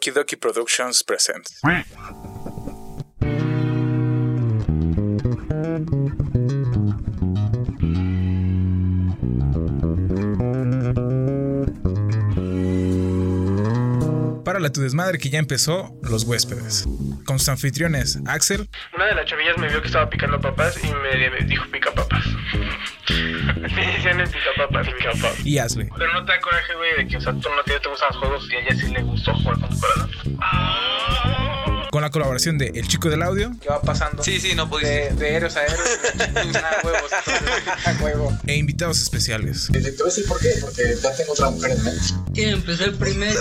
Okie Dokie Productions presents. Para tu desmadre que ya empezó, los huéspedes. Con sus anfitriones, Axel. Una de las chavillas me vio que estaba picando papas y me dijo pica papas. me decían el pica papas, pica papas. Y Ashley. Pero no te da coraje, güey, de que, o sea, tú no te, te gustan los juegos y a ella sí le gustó jugar con tu corazón. Con la colaboración de El Chico del Audio. ¿Qué va pasando? Sí, sí, no pudiste. De, de héroes a héroes. Nada, huevos. A huevo. E invitados especiales. Te voy a decir por qué, porque ya tengo otra mujer en mente. ¿Quién empezó el primero?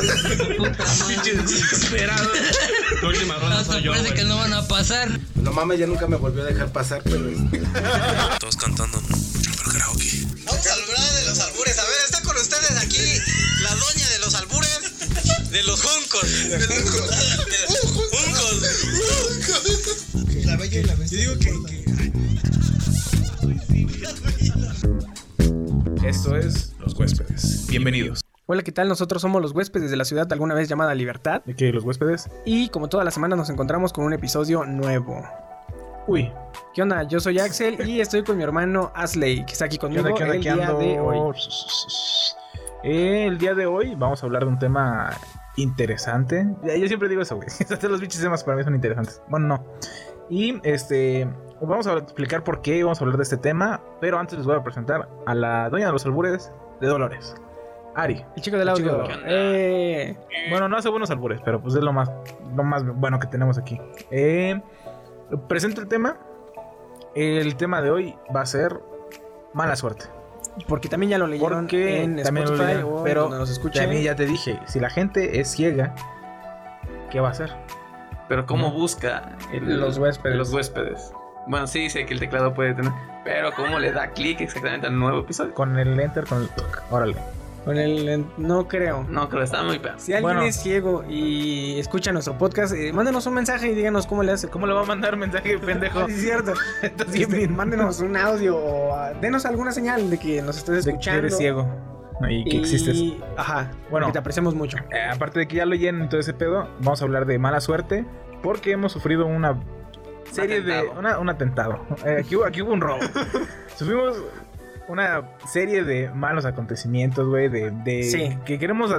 Puta madre. Desesperado. La última ronda soy yo, parece que no van a pasar. No mames, ya nunca me volvió a dejar pasar, pero. Todos cantando. Pero karaoke. Vamos a hablar de los albures. A ver, está con ustedes aquí la doña de los albures, de los juncos. De los juncos. La bella y la bestia. Yo digo que. Esto es Los Huéspedes. Bienvenidos. Hola, ¿qué tal? Nosotros somos los huéspedes de la ciudad alguna vez llamada Libertad ¿De qué? ¿Los huéspedes? y como todas las semanas nos encontramos con un episodio nuevo. Uy. ¿Qué onda? Yo soy Axel y estoy con mi hermano Asley, que está aquí ¿Qué conmigo onda? ¿Qué onda? el ¿Qué día ando? de hoy. Eh, el día de hoy vamos a hablar de un tema interesante. Yo siempre digo eso, güey. Hasta los bichos temas para mí son interesantes. Bueno, no. Y este. Vamos a explicar por qué vamos a hablar de este tema. Pero antes les voy a presentar a la doña de los albures de Dolores. Ari. El chico del El chico audio. del Eh, Bueno, no hace buenos albures, pero pues es lo más, lo más bueno que tenemos aquí. Eh, presento el tema. El tema de hoy va a ser mala suerte. porque también ya lo leyeron Porque en también lo Spotify leyeron, pero donde nos escuchen. También ya te dije, si la gente es ciega, ¿qué va a hacer? Pero ¿cómo busca el- Los huéspedes. Los huéspedes. Bueno, sí, sé que el teclado puede tener. Pero ¿cómo le da clic exactamente al nuevo episodio? Con el enter, con el toque. Órale. Con el, no creo. No, creo está muy peor. Si alguien Bueno. es ciego y escucha nuestro podcast, eh, mándenos un mensaje y díganos cómo le hace. ¿Cómo le va a mandar mensaje, pendejo? Sí, es cierto. Entonces, Este, mándenos un audio o denos alguna señal de que nos estés de que escuchando. eres ciego y que existes. Ajá. Bueno. Que te apreciamos mucho. Eh, aparte de que ya lo llenen y todo ese pedo, vamos a hablar de mala suerte porque hemos sufrido una serie de una- un atentado. Eh, aquí, hubo, aquí hubo un robo. Sufrimos una serie de malos acontecimientos, güey, de, de- Sí. que queremos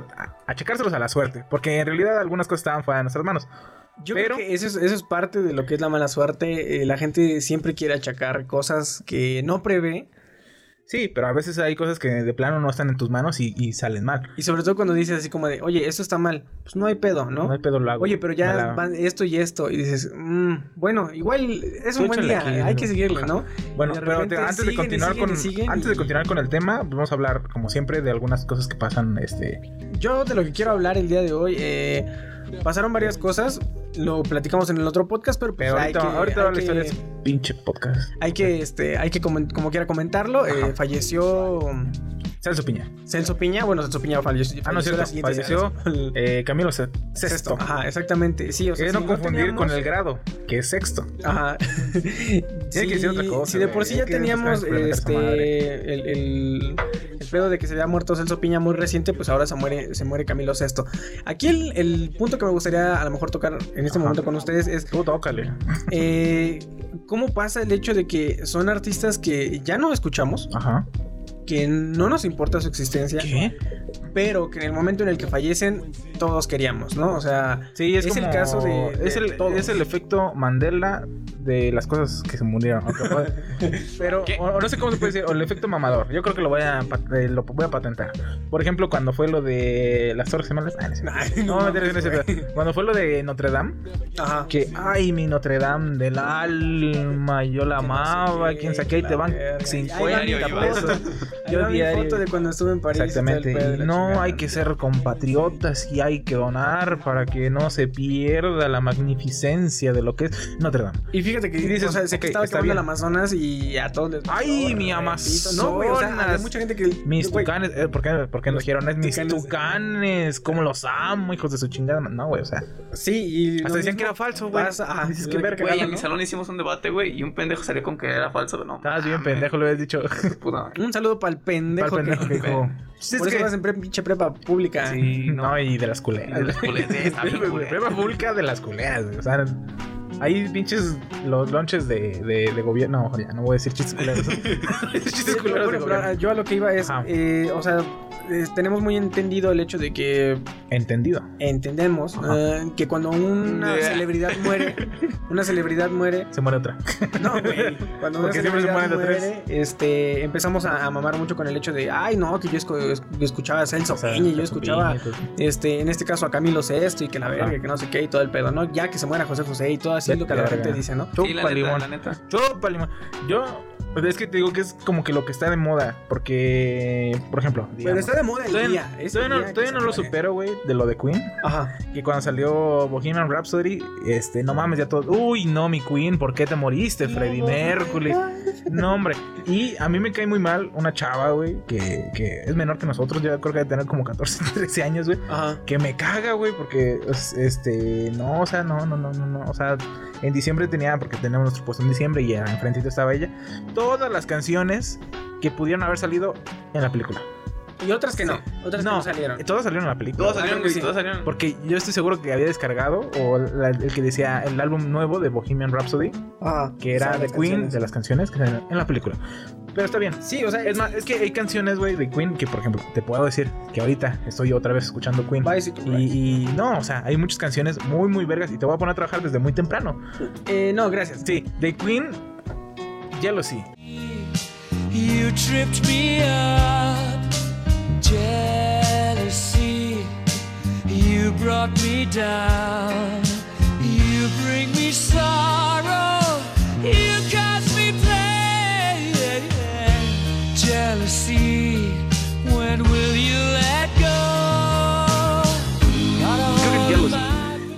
achacárselos a la suerte, porque en realidad algunas cosas estaban fuera de nuestras manos. Yo Pero- creo que eso es, eso es parte de lo que es la mala suerte. Eh, la gente siempre quiere achacar cosas que no prevé. Sí, pero a veces hay cosas que de plano no están en tus manos y, y salen mal. Y sobre todo cuando dices así como de, oye, esto está mal. Pues no hay pedo, ¿no? No, hay pedo lo hago. Oye, pero ya van esto y esto. Y dices, "Mm, bueno, igual es un Tú buen día. aquí, hay que seguirle, ¿no? Bueno, pero te- antes de siguen continuar siguen con siguen antes de continuar con el tema, pues vamos a hablar como siempre de algunas cosas que pasan este Yo de lo que quiero hablar el día de hoy, eh, pasaron varias cosas. Lo platicamos en el otro podcast, pero, pues Pero hay ahorita, que, ahorita hay la historia pinche podcast. Hay que, este, hay que comen- como quiera comentarlo. eh, falleció Celso Piña. Celso Piña. Bueno, Celso Piña falleció. Ah, no cierto. Falleció eh, Camilo Se- Sexto. Ajá, exactamente. Sí, o sea, si no confundir teníamos- con el grado, que es sexto. Ajá. Tiene que decir otra cosa, Si de por sí ya teníamos este el, el, el pedo de que se había muerto Celso Piña muy reciente, pues ahora se muere, se muere Camilo Sesto. Aquí el, el punto que me gustaría a lo mejor tocar en este Ajá. momento con ustedes es Tú tócale. eh, cómo pasa el hecho de que son artistas que ya no escuchamos, Ajá. Que no nos importa su existencia, ¿Qué? pero que en el momento en el que fallecen todos queríamos, ¿no? O sea, Sí, es, Es el caso de- de es, el, es el efecto Mandela de las cosas que se murieron. Pero o, no sé cómo se puede decir, o el efecto mamador. Yo creo que lo voy a, eh, lo voy a patentar. Por ejemplo, cuando fue lo de las Torres Gemelas. Ah, no. Cuando fue lo de Notre Dame, ajá. que ay, mi Notre Dame del alma, yo la amaba, quién sabe qué, y te van Ahí 50 va mi Diario, foto. pesos. Yo diario. foto de cuando estuve en París. Exactamente. y no chingada. hay que ser compatriotas y hay que donar para que no se pierda la magnificencia de lo que es Notre Dame. Y fíjate que Y dices, o sea, se ok, estaba quemando el Amazonas y a todos les. Ay, mi. Amazonas. No, güey, o sea, mucha gente que. Mis tucanes, eh, ¿por, qué, por qué nos dijeron? Es mis tucanes. tucanes, cómo los amo, hijos de su chingada. No, güey, o sea. Sí, y. Hasta decían que era falso, güey. ajá, Dices que verga, Güey, en ¿no? mi salón hicimos un debate, güey, y un pendejo salió con que era falso, ¿no? Estabas bien pendejo, lo habías dicho. Un saludo para el pendejo, Pa'l pendejo que dijo. "Pues es Por eso que- vas en pre- pinche prepa pública. Sí, No, y de las culeras. De las culeras. Prueba pública de las culeras, güey. O sea, hay pinches los lonches de, de, de gobierno. No, ya no voy a decir chistes culeros. chistes Sí, culeros de bueno, pero, gobierno. yo a lo que iba es, eh, o sea, eh, tenemos muy entendido el hecho de que Entendido. entendemos eh, que cuando una Yeah. celebridad muere, una celebridad muere, Se muere otra. no, güey, cuando una Porque siempre se celebridad mueren de muere, este, empezamos a, a mamar mucho con el hecho de, ay, no, que yo escu- es- escuchaba a Celso O sea, Peña y yo escuchaba, este, en este caso a Camilo Sesto y que la verga, que no sé qué y todo el pedo, ¿no? Ya que se muera José José y todo así Vete lo que la gente dice, ¿no? Sí, la Chupa neta, limón. la neta. Chupa limón. Yo, pues es que te digo que es como que lo que está de moda. Porque, por ejemplo, Pero está de moda el todavía, día. ese todavía no, día que todavía se no lo supero, güey, de lo de Queen. Ajá. Que cuando salió Bohemian Rhapsody, este, no mames, ya todo. Uy, no, mi Queen, ¿por qué te moriste, Freddie Mercury? No, hombre. Y a mí me cae muy mal una chava, güey, que, que es menor que nosotros. Yo creo que debe tener como 14, 13 años, güey. Que me caga, güey, porque, es- este, no, o sea, no, no, no, no, no. O sea, en diciembre tenía, porque teníamos nuestro puesto en diciembre y enfrentito estaba ella, todas las canciones que pudieron haber salido en la película. Y otras que no, otras que No, no salieron. Todas salieron en la película. Todos salieron, sí. todos salieron. Porque yo estoy seguro que había descargado, o la- el que decía el álbum nuevo de Bohemian Rhapsody, Ajá. que era de Queen, canciones. de las canciones que salen en la película. Pero está bien. Sí, o sea, Es más, es que hay canciones, güey, de Queen que, por ejemplo, te puedo decir que ahorita estoy otra vez escuchando Queen. Bicycle Ride. Y, y no, o sea, hay muchas canciones muy, muy vergas y te voy a poner a trabajar desde muy temprano. Eh, no, gracias. Sí, de Queen, Jealousy. You tripped me up, jealousy. You brought me down. You bring me sorrow. You cause me pain. Jealousy. When will you let go?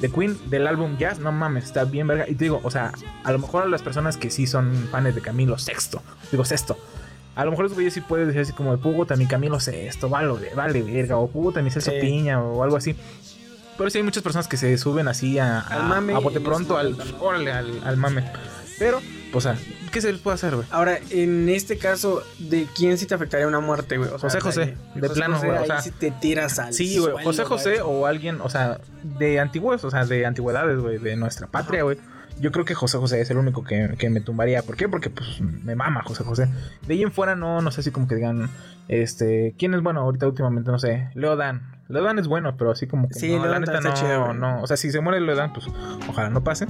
De Queen, del álbum Jazz, no mames, está bien verga. Y te digo, o sea, a lo mejor a las personas que sí son fans de Camilo Sexto, digo Sexto, a lo mejor los güeyes sí pueden decir así como de puta, mi Camilo Sexto, vale, vale verga, o puta, mi Celso Sí. Piña, o algo así. Pero sí hay muchas personas que se suben así a, a, Al mame a bote y pronto, al, órale, al, al mame. Pero, pues, o sea, ¿qué se les puede hacer, güey? Ahora, en este caso, ¿de quién sí te afectaría una muerte, güey? O José José, de plano, José, güey, o sea, sí te tiras al Sí, güey, José José o alguien, o sea, de antiguos, o sea, de antigüedades, güey, de nuestra patria, güey. Yo creo que José José es el único que, que me tumbaría. ¿Por qué? Porque pues me mama José José. De ahí en fuera no, no sé si como que digan, este, ¿quién es bueno ahorita últimamente? No sé, Leo Dan. Leo Dan es bueno, pero así como que Sí, no, Leo la Dan neta está no, chido, no. O sea, si se muere Leo Dan, pues ojalá no pase.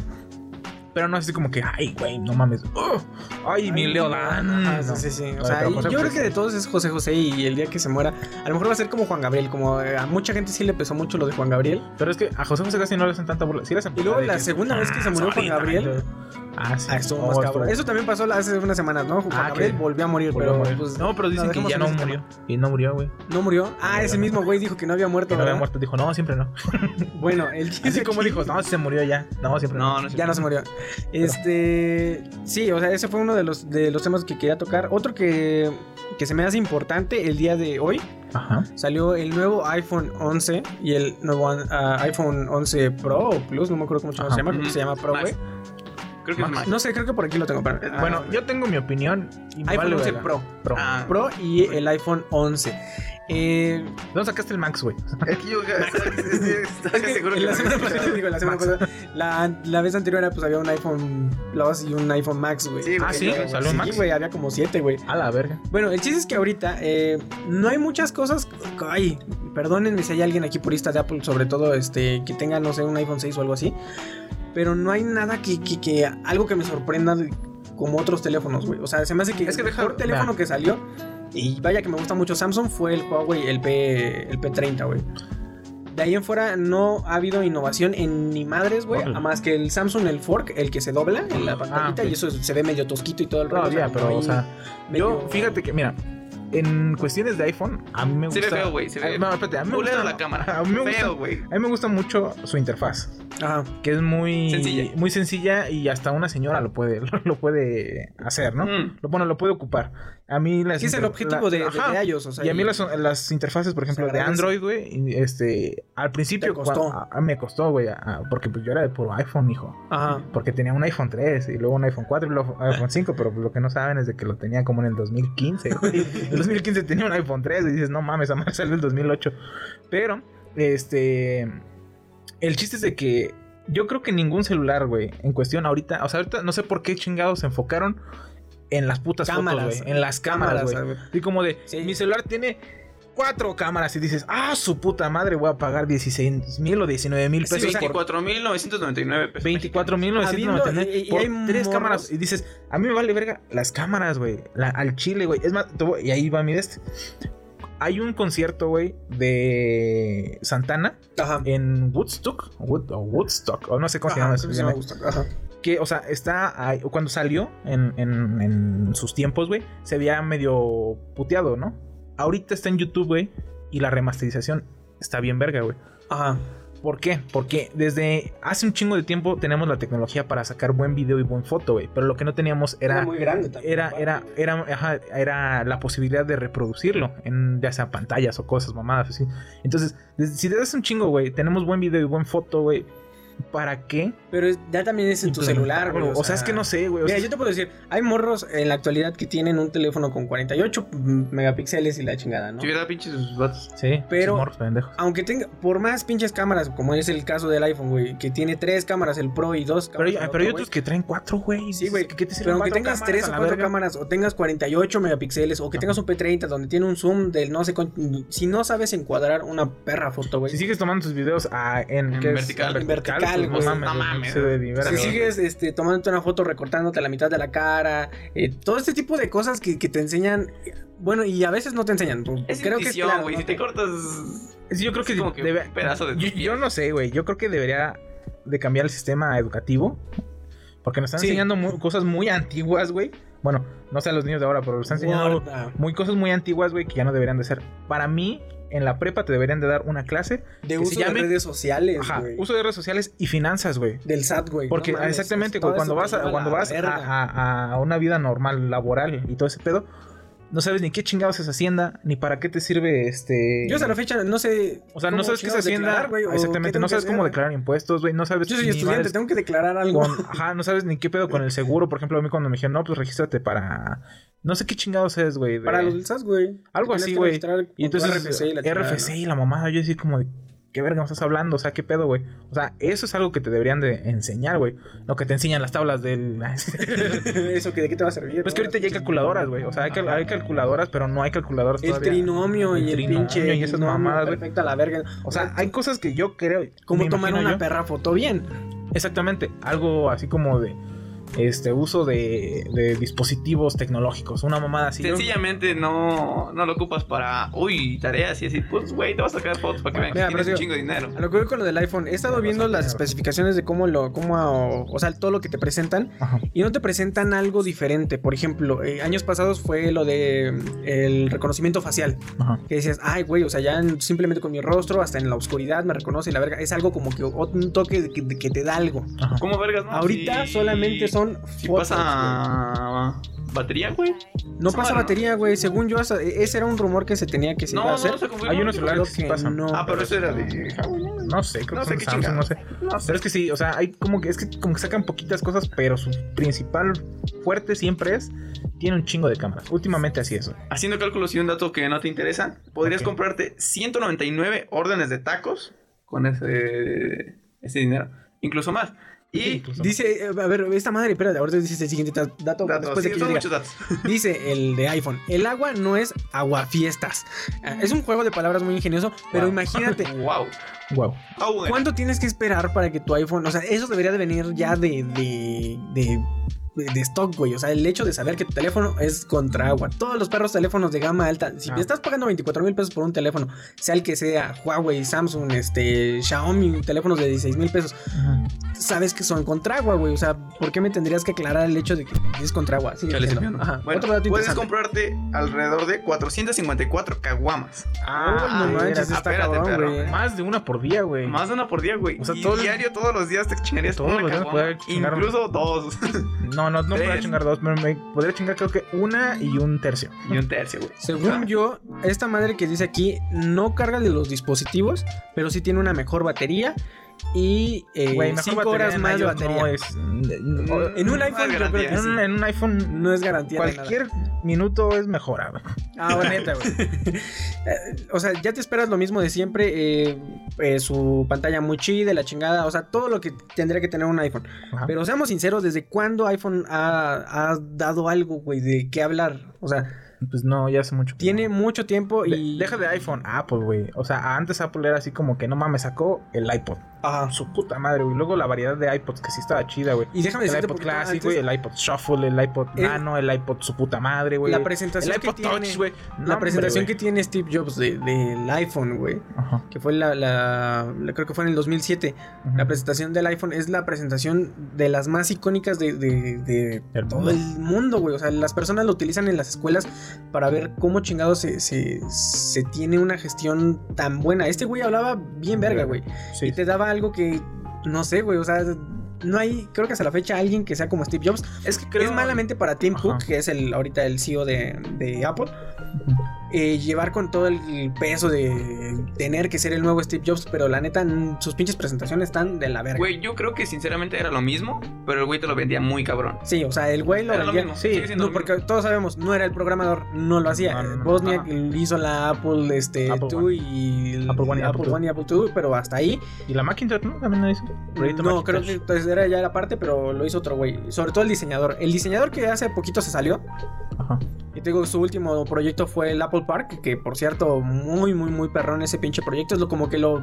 Pero no es así como que, ay, güey, no mames. ¡Oh! ay, mi Leo Dan. Ajá, No. sí, sí, sí. O sea, yo creo que de todos es José José y el día que se muera, a lo mejor va a ser como Juan Gabriel, como eh, a mucha gente sí le pesó mucho lo de Juan Gabriel. Pero es que a José José casi no le hacen tanta burla. Sí le hacen Y luego la que- segunda vez que se murió Juan Gabriel, Ah, sí. Ah, Oh, más cabrón. estuvo- Eso también pasó hace unas semanas, ¿no? Juan Ah, Gabriel que volvió a morir, volvió a pero morir. pues, no, pero dicen que ya no tema. murió. Y no murió, güey. ¿No murió? Ah, ese mismo güey dijo que no había muerto. Que no había muerto. Dijo, no, siempre no. Bueno, el chiste Así como dijo, no, se murió ya. No, siempre no. Ya no se murió. Este, sí, o sea, ese fue uno de los de los temas que quería tocar. Otro que que se me hace importante el día de hoy Ajá. salió el nuevo iPhone 11 y el nuevo ah, iPhone 11 Pro o Plus, no me acuerdo cómo se llama, creo que se llama Pro, güey. Creo que es más. No sé, creo que por aquí lo tengo. pero- ah, Bueno, yo tengo mi opinión. IPhone vale 11 verga. Pro. Pro. Ah, Pro y el iPhone 11. Eh, ¿Dónde sacaste el Max, güey? que la la vez anterior pues había un iPhone Plus y un iPhone Max, güey. Sí. Ah, sí, salió Sí, Max. güey, había como siete, güey. A la verga. Bueno, el chiste es que ahorita eh, no hay muchas cosas. Ay, perdónenme si hay alguien aquí purista de Apple, sobre todo este que tenga, no sé, un iPhone 6 o algo así. Pero no hay nada que, que, que- algo que me sorprenda como otros teléfonos, güey. O sea, se me hace que Es que el mejor teléfono que salió, y vaya que me gusta mucho Samsung, fue el Huawei, el, P, el P30, güey. De ahí en fuera no ha habido innovación en ni madres, güey. Órale. Más que el Samsung, el Fork, el que se dobla en la pantallita ok. y eso se ve medio tosquito y todo el Todavía, como pero, o sea, medio- yo, fíjate que, mira, en cuestiones de iPhone, a mí me Se gusta. ve feo, güey, se ve No, espérate, a mí me gusta. la cámara. A mí me gusta, Feo, güey. a mí me gusta mucho su interfaz. Ajá. Que es muy Sencilla. muy sencilla y hasta una señora lo puede, lo, puede hacer, ¿no? Mm. Lo, bueno, lo puede ocupar. A mí las ¿Qué es el objetivo la- de, Ajá. de ellos? O sea, y a mí las, las interfaces, por ejemplo, de. Android, güey, y, este, al principio Te costó. cua- a- a- me costó, güey, porque pues yo era de puro iPhone, hijo. Ajá. Porque tenía un iPhone 3 y luego un iPhone 4 y luego un iPhone 5, pero lo que no saben es de que lo tenía como en el 2015, güey. El 2015 tenía un iPhone 3 y dices, no mames, a madre salió el 2008. Pero, este. El chiste es de que yo creo que ningún celular, güey, en cuestión ahorita, o sea, ahorita no sé por qué chingados se enfocaron en las putas Cámaras. fotos, güey. En las cámaras, güey. güey. Y como de, Sí. mi celular tiene cuatro cámaras y dices, ah, su puta madre, voy a pagar 16 mil o 19 mil Sí, pesos por 24.999 pesos. 24 mil Habiendo- y- y por hay tres morros- cámaras. Y dices, a mí me vale verga las cámaras, güey. la- Al chile, güey. Es más, y ahí va mi este. Hay un concierto, güey, de Santana Ajá. en Woodstock. Wood- o Woodstock, o no sé cómo se Ajá, llama. creo que se llama. gusta. Ajá. Que, o sea, está ahí- cuando salió en, en- en sus tiempos, güey, se veía medio puteado, ¿no? Ahorita está en YouTube, güey, y la remasterización está bien verga, güey. Ajá. ¿Por qué? Porque desde hace un chingo de tiempo tenemos la tecnología para sacar buen video y buen foto, güey. Pero lo que no teníamos era. muy grande también. Era, era, era, ajá, era la posibilidad de reproducirlo en ya sea pantallas o cosas mamadas así. Entonces, si desde hace un chingo, güey, tenemos buen video y buen foto, güey. ¿Para qué? Pero es- ya también es en tu celular, güey. O sea, es que no sé, güey. Mira, sea, yo te puedo decir, hay morros en la actualidad que tienen un teléfono con 48 megapíxeles y la chingada, ¿no? Si hubiera pinches sus vatos. Sí, pero- sí, morros pendejos. Aunque tenga, por más pinches cámaras, como es el caso del iPhone, güey, que tiene tres cámaras, el Pro y dos Pero, cámaras. hay- pero hay otro, otros que traen cuatro, güey. Sí, güey. ¿Qué- te Pero aunque tengas tres o cuatro verga? cámaras, o tengas 48 megapíxeles, o que tengas un P30 donde tiene un zoom del no sé cuánto. Si no sabes encuadrar una perra foto, güey. Si sigues tomando tus videos ah, en, En vertical. En vertical, pues, güey. no mames, No Si sigues este, tomándote una foto recortándote la mitad de la cara, eh, todo este tipo de cosas que, que te enseñan, bueno, y a veces no te enseñan. pues, Es creo que es intuición, claro, güey. ¿no? Si te cortas. Sí, yo creo que, Es como que debe- un pedazo de yo, yo no sé, güey. Yo creo que debería de cambiar el sistema educativo. Porque nos están Sí. enseñando cosas muy antiguas, güey. Bueno, no sé a los niños de ahora, pero nos están enseñando muy cosas muy antiguas, güey, que ya no deberían de ser. Para mí, en la prepa te deberían de dar una clase De uso llame- de redes sociales, ajá, uso de redes sociales y finanzas, güey. Del SAT, güey. Porque no mames, exactamente, güey, cuando vas, a, cuando vas a- a una vida normal, laboral y todo ese pedo, no sabes ni qué chingados es Hacienda, ni para qué te sirve este... Yo hasta la fecha no sé. O sea, no sabes qué es Hacienda. declarar, exactamente, no sabes cómo declarar impuestos, güey. No sabes Yo soy estudiante, tengo que declarar algo. con- ajá, no sabes ni qué pedo con el seguro. Por ejemplo, a mí cuando me dijeron, no, pues regístrate para. No sé qué chingados es, güey. de- Para los del SAS, güey. Algo así, güey. Y entonces, RFC y la chingada, RFC y la mamada, yo decía como de. ¿Qué verga me estás hablando? O sea, ¿qué pedo, güey? O sea, eso es algo que te deberían de enseñar, güey. Lo que te enseñan las tablas del... Eso, que ¿de qué te va a servir? Pues que ahorita ya hay calculadoras, güey. O sea, hay, cal- hay calculadoras, pero no hay calculadoras El todavía. trinomio y el pinche. y esas mamadas. Perfecto a la verga. O sea, hay cosas que yo creo... Como tomar una yo- perra foto bien. Exactamente, algo así como de este uso de, de dispositivos tecnológicos, una mamada así. Sencillamente no, no lo ocupas para, uy, tareas y así. Pues, güey, te vas a sacar fotos para que vean que Mira, tienes un sí, chingo de dinero. A lo que voy con lo del iPhone, he estado viendo las especificaciones de cómo lo, cómo, o sea, todo lo que te presentan Ajá. y no te presentan algo diferente. Por ejemplo, eh, años pasados fue lo de el reconocimiento facial. Ajá. Que decías, ay, güey, o sea, ya en- simplemente con mi rostro, hasta en la oscuridad me reconoce y la verga. Es algo como que un toque de que, que te da algo. ¿Cómo vergas, no? Ahorita Si- solamente son Si fotos, pasa güey. batería, güey. No pasa batería, güey. Según yo, ese era un rumor que se tenía que se No, iba a no, hacer. no. Hay unos celulares que sí que pasan. no. Ah, pero eso era de ¿no? Sé, creo No que sé son qué Samsung, no sé. No sé. Pero es que sí, o sea, hay como que es que como que sacan poquitas cosas, pero su principal fuerte siempre es tiene un chingo de cámaras. Últimamente así es. Haciendo cálculos y un dato que no te interesa, podrías Ok. comprarte 199 órdenes de tacos con ese, ese dinero. Incluso más. Y Incluso- Dice, eh, a ver, esta madre, espérate, ahorita dice el siguiente dato datos, después de sí, que yo son diga. muchos datos. Dice el de iPhone, el agua no es aguafiestas. Ah, Es un juego de palabras muy ingenioso, pero Wow. imagínate, wow. Wow. Bueno. ¿cuánto tienes que esperar para que tu iPhone, o sea, eso debería de venir ya de, de, de, de stock, güey. O sea, el hecho de saber que tu teléfono es contra agua. Todos los perros teléfonos de gama alta, si Ah. estás pagando 24 mil pesos por un teléfono, sea el que sea, Huawei, Samsung, este, Xiaomi, teléfonos de 16 mil pesos, sabes que son contra agua, güey. O sea, ¿por qué me tendrías que aclarar el hecho de que es contra agua? Sí. Ajá. Bueno, Otro dato puedes comprarte alrededor de 454 caguamas. Ah, no manches, está espérate, cabrón, perro. güey. Más de una por día, güey. Más de una por día, güey. O sea, y todo el- diario, todos los días te chingarías Todos una los días Incluso dos. No, no, no podría Tres. chingar dos, pero me podría chingar creo que una y un tercio. y un tercio, güey. Según yo, esta madre que dice aquí no carga de los dispositivos, pero sí tiene una mejor batería y eh, Güey, mejor 5 batería horas en más de batería. No es, no- En un iPhone yo creo que en, sí. un, en un iPhone No es garantía de nada. cualquier minuto es mejorado. Ah, bueno. neta, güey. Eh, o sea, ya te esperas lo mismo de siempre. eh, eh, su pantalla muy chida, la chingada. O sea, todo lo que tendría que tener un iPhone. Ajá. Pero seamos sinceros, ¿desde cuándo iPhone ha, ha dado algo, güey, de qué hablar? O sea, Pues no, ya hace mucho. tiene no. mucho tiempo De- y. deja de iPhone, Apple, güey. O sea, antes Apple era así como que no mames, sacó el iPod. Ajá. Su puta madre, güey. Luego la variedad de iPods que sí estaba chida, güey. Y déjame El decirte iPod Classic, güey. El iPod Shuffle, el iPod El- Nano, el iPod su puta madre, güey. La presentación el que iPod tiene- Touch, güey. No, la presentación hombre, que tiene Steve Jobs de- del iPhone, güey. Ajá. Que fue la, la- la- Creo que fue en el 2007. Ujú. La presentación del iPhone es la presentación de las más icónicas de, de- de Del todo mundo. el mundo, güey. O sea, las personas lo utilizan en las escuelas para ver cómo chingado se, se, se tiene una gestión tan buena. Este güey hablaba bien verga, güey. Sí. Y te daba algo que, no sé, güey. O sea, no hay, creo que hasta la fecha, alguien que sea como Steve Jobs. Es que creo. Es malamente para Tim Ajá. Cook, que es el ahorita el CEO de, de Apple, eh, llevar con todo el peso de tener que ser el nuevo Steve Jobs, pero la neta, sus pinches presentaciones están de la verga. Güey, yo creo que sinceramente era lo mismo, pero el güey te lo vendía muy cabrón. Sí, o sea, el güey lo Era lo vendía. mismo. sí, No, lo porque mismo. todos sabemos, no era el programador, no lo hacía. No, no, no. Bosniak hizo la Apple, este, Apple 2 One. y Apple One y Apple. One y Apple II, pero hasta ahí. Y la Macintosh, ¿no? También lo hizo. Proyecto No, creo que entonces era ya la parte, pero lo hizo otro güey. Sobre todo el diseñador. El diseñador que hace poquito se salió. Ajá. Y te digo, su último proyecto fue el Apple Park, que por cierto, muy, muy, muy perrón ese pinche proyecto. Es lo como que lo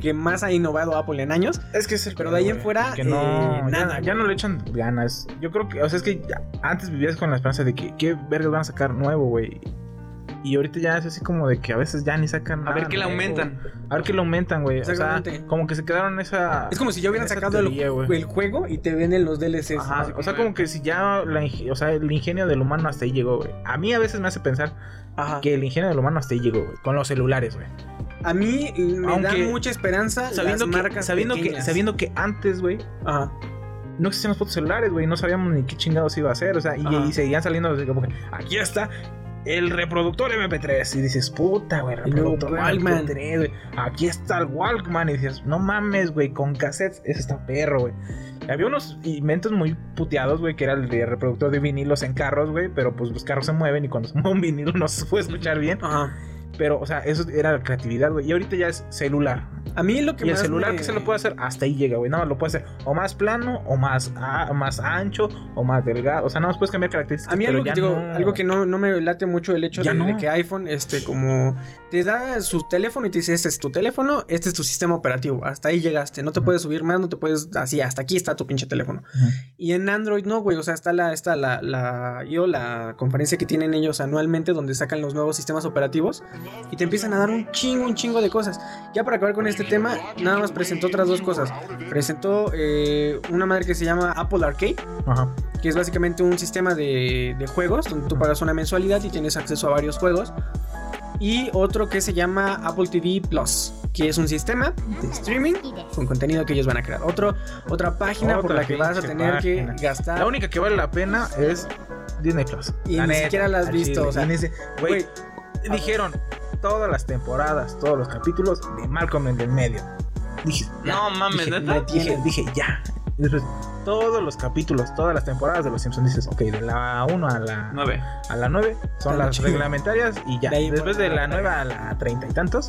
que más ha innovado Apple en años. Es que es el Pero de ahí en fuera, que no, eh, ya- nada, Ya, güey. no le echan ganas. Yo creo que, o sea, es que ya- antes vivías con la esperanza de que qué vergas van a sacar nuevo, güey. Y ahorita ya es así como de que a veces ya ni sacan A ver qué le aumentan. A ver qué le aumentan, güey. O sea, Exactamente. como que se quedaron en esa. Es como si ya hubieran sacado el, teoría, güey. el juego y te venden los DLCs. Ajá, Así o sea, como que si ya la o sea, el ingenio del humano hasta ahí llegó, güey. A mí a veces me hace pensar Ajá. que el ingenio del humano hasta ahí llegó, güey. Con los celulares, güey. A mí me Aunque- da mucha esperanza Sabiendo, las que, marcas sabiendo, que, sabiendo que antes, güey, Ajá. no existían los putos celulares, güey. No sabíamos ni qué chingados iba a hacer. O sea, y, y seguían saliendo así como que aquí está el reproductor MP3. Y dices, puta, güey, reproductor Walkman. MP3, güey. Aquí está el Walkman. Y dices, no mames, güey, con cassettes. Ese está perro, güey. Había unos inventos muy puteados, güey, que era el de reproductor de vinilos en carros, güey. Pero pues los carros se mueven y cuando se mueve un vinilo no se puede escuchar bien. Ajá. Pero, o sea, eso era la creatividad, güey. Y ahorita ya es celular. A mí lo que Y el más celular me- que se lo puede hacer, hasta ahí llega, güey. Nada más lo puede hacer o más plano, o más, a- más ancho, o más delgado. O sea, nada más puedes cambiar características. A mí algo que, digo, no. algo que no, no me late mucho el hecho de, no. de que iPhone, este, como te da su teléfono y te dice, este es tu teléfono, este es tu sistema operativo, hasta ahí llegaste, no te puedes subir más, no te puedes, así, hasta aquí está tu pinche teléfono. Y en Android no, güey, o sea, está la, está la, la, yo, la conferencia que tienen ellos anualmente donde sacan los nuevos sistemas operativos y te empiezan a dar un chingo, un chingo de cosas. Ya para acabar con este tema, nada más presentó otras dos cosas. Presentó eh, una madre que se llama Apple Arcade Ajá. que es básicamente un sistema de, de juegos donde tú pagas una mensualidad y tienes acceso a varios juegos. Y otro que se llama Apple TV Plus, que es un sistema de streaming con contenido que ellos van a crear. Otro, otra página por Otra la que vas a tener página. que gastar. La única que vale la pena es Disney Plus. Y La ni neta, siquiera la has visto, chile. o sea, güey, dijeron todas las temporadas, todos los capítulos de Malcolm en el medio. Dije, ya. No mames, dije, ¿neta? Dije, dije, ya. Y después, todos los capítulos, todas las temporadas de los Simpsons dices, ok, de la 1 a la Nueve. a la 9 son Está las chido. reglamentarias y ya. De Después de la 9 a la 30 y tantos,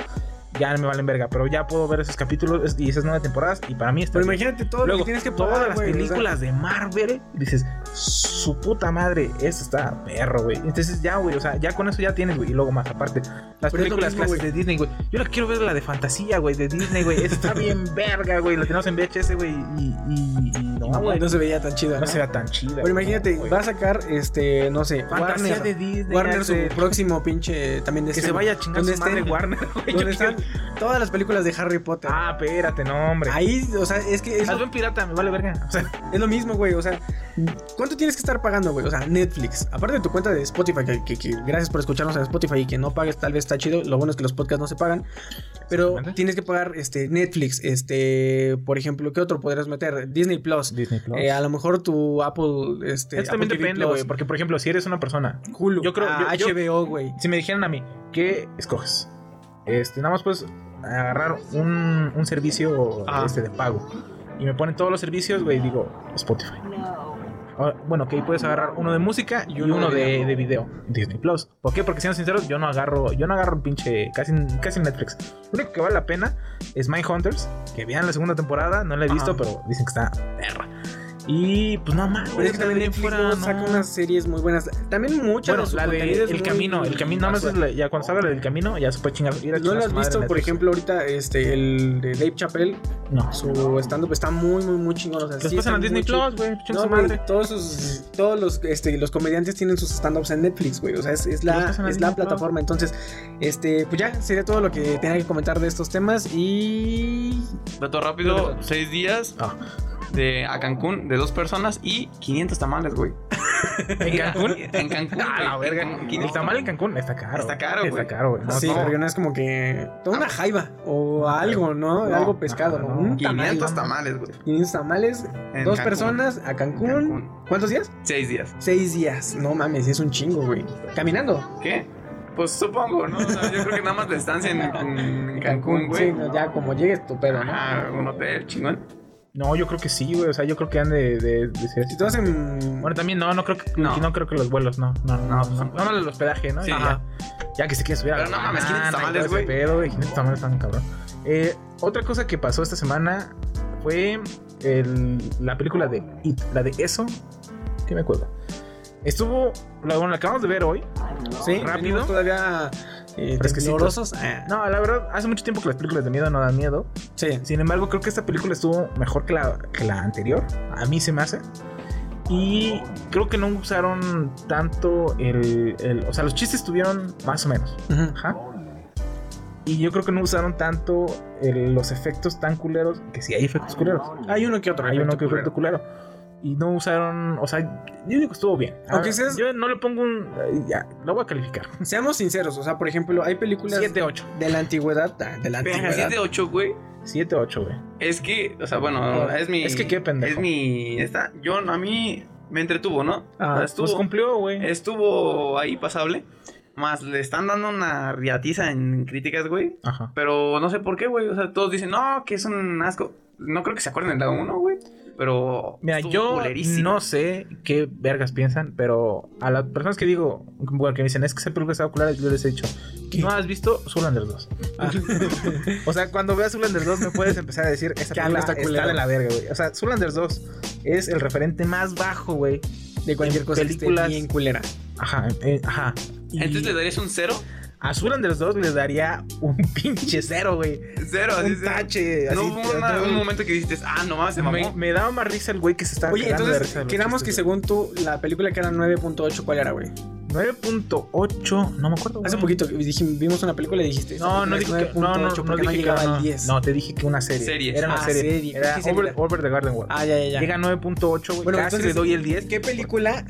ya me valen verga. Pero ya puedo ver esos capítulos y esas nueve temporadas y para mí está Pero bien. imagínate todo lo Luego, que tienes que pagar, todas las güey, o sea, películas de Marvel, dices, su puta madre, esto está perro, güey. Entonces ya, güey, o sea, ya con eso ya tienes, güey. Y luego más aparte, las Pero películas mismo, de Disney, güey. Yo la quiero ver la de fantasía, güey, de Disney, güey. Está bien verga, güey. La tenemos en VHS, güey. Y, y, y no, no, güey. no se veía tan chido. No ¿no? se vea tan chida. Pero imagínate, va a sacar, este, no sé, Fantasía Warner, de Disney. Warner su próximo pinche también de Que se vaya a chingar su madre Warner, güey. Donde están quiero- todas las películas de Harry Potter. Ah, espérate, no, hombre. Ahí, o sea, es que es lo, pirata, me vale verga. O sea, es lo mismo, güey. O sea, ¿cuánto tienes que estar pagando, güey? O sea, Netflix. Aparte de tu cuenta de Spotify, que, que- que gracias por escucharnos en Spotify y que no pagues, tal vez está chido. Lo bueno es que los podcasts no se pagan. Pero tienes que pagar este Netflix, este, por ejemplo, ¿qué otro podrías meter? Disney Plus. Disney Plus. Eh, a lo mejor tu Apple, este, Esto también Apple depende, güey. Porque, por ejemplo, si eres una persona, Hulu, yo creo- ah, yo- HBO, güey. si me dijeran a mí, ¿qué escoges? Este, nada más pues agarrar un, un servicio Ah. este, de pago. Y me ponen todos los servicios, güey, y digo, Spotify. Ah, Bueno, que ahí puedes agarrar uno de música y uno, de, de video. Disney Plus. ¿Por qué? Porque siendo sinceros, yo no agarro, yo no agarro pinche casi, casi Netflix. Lo único que vale la pena es Mindhunters, que vean la segunda temporada, no la he visto, Ajá. pero dicen que está perra. Y pues no más. Pero es que también Netflix saca unas series muy buenas. También muchas Bueno, de su la de El Camino, El Camino, nada más es la- ya cuando salga la del Camino, ya se puede chingar. Ir a ¿No lo has visto, por ejemplo, ahorita este, el de Dave Chappelle? No. Su stand-up está muy, muy, muy chingón. O sea, Los sí pasan a Disney. Plus, güey. No, madre. todos, sus, todos los, este, los comediantes tienen sus stand-ups en Netflix, güey. O sea, es, es la, es la plataforma. Entonces, este, pues ya sería todo lo que tenía que comentar de estos temas. Y. Dato rápido, seis días Ah. De, a Cancún de dos personas y 500 tamales, güey. ¿En Cancún? En Cancún. Ah, la verga. en Cancún, El 500 tamal en Cancún está caro. Está caro, güey. Está caro, güey. No, sí, no. pero no es como que. Toda una jaiba o algo, ¿no? No, algo pescado, no, ¿no? no. Un tamal, 500 ¿no? tamales, güey. 500 tamales, En dos Cancún. personas a Cancún. Cancún. ¿Cuántos días? Seis días. Seis días. No mames, es un chingo, güey. Caminando. ¿Qué? Pues supongo, ¿no? O sea, yo creo que nada más de estancia en, en Cancún, güey. Sí, no, ya como llegues tu pedo, ¿no? Ajá, un hotel chingón. No, yo creo que sí, güey. O sea, yo creo que han de, de, de ser. Si tú vas en. Bueno, también no, no creo que No. no, creo que los vuelos, no. No, no, no. No, pues, no, Nada más el hospedaje, ¿no? Sí, Y ya. que se quiere subir a la Pero no mames, 500 banana y tamales, güey. pedo, güey. 500 tamales están cabrón. Eh, otra cosa que pasó esta semana fue el- la película de It, la de eso. ¿Qué me acuerdo? Estuvo, bueno, la acabamos de ver hoy. Sí, rápido. todavía eh, temblorosos. Ah, No, la verdad, hace mucho tiempo que las películas de miedo no dan miedo. sí. Sin embargo, creo que esta película estuvo mejor que la, que la anterior. A mí se me hace. Y creo que no usaron tanto el, el- O sea, los chistes estuvieron más o menos. Ujú. Ajá. Y yo creo que no usaron tanto el- los efectos tan culeros. Que sí hay efectos culeros. Hay uno que otro. hay uno que culero. efecto culero. Y no usaron. O sea, yo digo que estuvo bien. Aunque seas- Yo no le pongo un. eh, Ya, lo voy a calificar. Seamos sinceros, o sea, por ejemplo, hay películas 7-8. de la antigüedad. ah, De la antigüedad. 7-8, güey. 7-8, güey. Es que, o sea, bueno, No, es mi. es que qué pendejo. Es mi. Esta, yo, a mí me entretuvo, ¿no? Ah, O sea, estuvo, Pues cumplió, güey. estuvo ahí pasable. Más le están dando una riatiza en críticas, güey. Ajá. Pero no sé por qué, güey. O sea, todos dicen, no, que es un asco. No creo que se acuerden de la 1, güey. Pero. Mira, yo culerísimo. no sé qué vergas piensan, pero a las personas que digo, bueno, que me dicen, es que esa película está ocular, yo les he dicho, ¿no has visto Zoolander 2? Ah. o sea, cuando veas Zoolander 2 me puedes empezar a decir, esa película está está, de la verga, güey. O sea, Zoolander 2 es el referente más bajo, güey. de cualquier en cosa que esté películas- bien culera. Ajá, eh, ajá. Y Entonces le darías un cero. A Zoolander 2 le daría un pinche cero, güey. Cero, así Un cero. tache. No así, hubo una- no, un momento que dijiste, ah, no mames, se mamó. me, me daba más risa el güey que se estaba Oye, de entonces, risa de los quedamos que según tú, la película que era 9.8, ¿cuál era, güey? 9.8, no me acuerdo. Hace güey. poquito que dijim- vimos una película y dijiste. No, no dije es que no, no, 9.8 no porque dije que llegaba no, al 10. No, te dije que una serie. Series. Era una Ah, serie. serie. Era ¿Qué serie Over? Over the Garden Wall. Ah, ya, ya, ya. Llega a 9.8, güey. Bueno, casi entonces, le doy el 10. ¿Qué película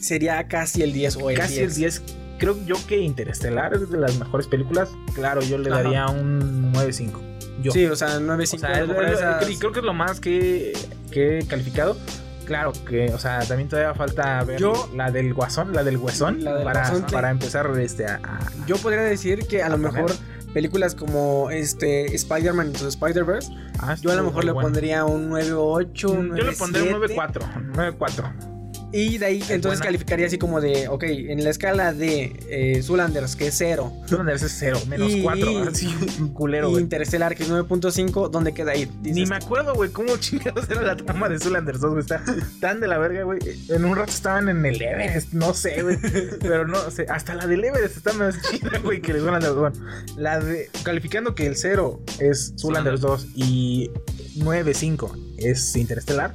sería casi el 10 o el Casi 10? el 10. Creo yo que Interestelar es de las mejores películas. Claro, yo le Ajá. daría un 9.5. Yo. Sí, o sea, o 9.5. sea, es- por es- esas- y creo que es lo más que, que he calificado. Claro que, o sea, también todavía falta ver Yo- la del guasón, la del huesón, La del para, Guasón, para empezar este, a, a- Yo podría decir que a lo A poner. mejor películas como este Spider-Man the Spider-Verse, ah, yo a lo mejor le bueno. pondría un 9.8, un Yo le pondré un 9.7. 9.4. 9.4. Y de ahí entonces buena. calificaría así como de, ok, en la escala de eh, Zoolanders, que es 0, Zoolander es 0, menos Y- 4. Así, un culero, y güey. Interestelar, que es 9.5, ¿dónde queda ahí? Ni Dices, me acuerdo, güey, cómo chingados era la trama de Zoolander 2, güey. Está tan de la verga, güey. En un rato estaban en el Everest, no sé, güey. Pero no sé, hasta la del Everest está más chida, güey, que el Zoolander 2. Bueno, la de. Calificando que el 0 es Zoolander 2 y 9.5 es Interestelar.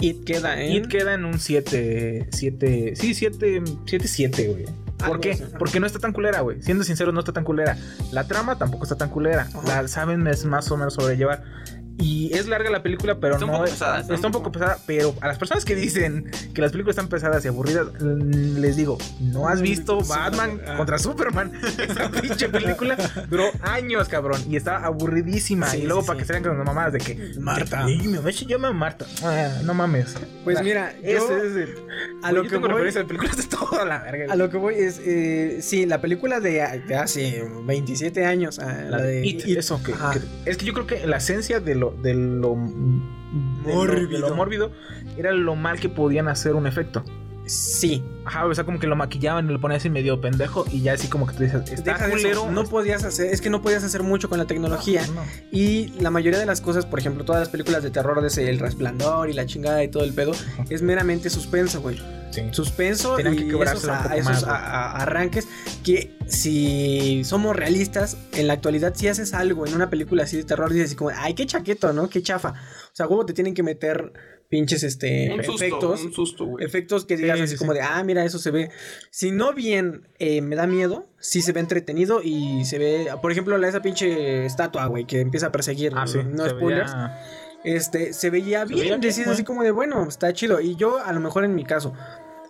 It queda en... It queda en un 7. 7. Sí, 7. 7, 7, güey. ¿Por Algo qué? ajá. Porque no está tan culera, güey. Siendo sincero, no está tan culera. La trama tampoco está tan culera. La saben es más o menos sobrellevar. Y es larga la película, pero Está un no poco es- pesada, está Está un un poco pesada, pero a las personas que dicen que las películas están pesadas y aburridas, mm, les digo, ¿no has visto Batman contra Superman? Esa pinche película duró años, cabrón, y estaba aburridísima. Sí, y luego sí, para sí. que salgan con las mamadas de que Marta. Y mi mamá se llama Marta. Ah, no mames. Pues O sea, mira, ese yo- es el. a lo Yo que voy- referencia de películas de toda la verga. A lo que voy es, eh, sí, la película de, de hace 27 años, ah, La de It, eso que, que- es que yo creo que la esencia de lo de lo de lo- de lo mórbido era lo mal que podían hacer un efecto. Sí, Ajá, o sea, como que lo maquillaban y lo ponían así medio pendejo y ya así como que te dices, está deja de eso, culero. no podías hacer, es que no podías hacer mucho con la tecnología. No. Y la mayoría de las cosas, por ejemplo, todas las películas de terror de ese, El Resplandor y la chingada y todo el pedo, es meramente suspenso, güey. Sí. Suspenso Tenían que y quebrársela esos, a- esos más, güey. a- a- arranques que si somos realistas, en la actualidad si haces algo en una película así de terror, dices así como, ay, qué chaqueto, ¿no? Qué chafa. O sea, huevo te tienen que meter pinches este Un susto, efectos. un susto, güey. Efectos que digas Sí, así sí, como sí. de, ah, mira, eso se ve. Si no bien eh, me da miedo, sí se ve entretenido y se ve, por ejemplo, la, esa pinche estatua, güey, que empieza a perseguir. Ah, sí. No se spoilers. veía- Este, se veía bien. veía bien, decís así como de, bueno, está chido. Y yo, a lo mejor en mi caso,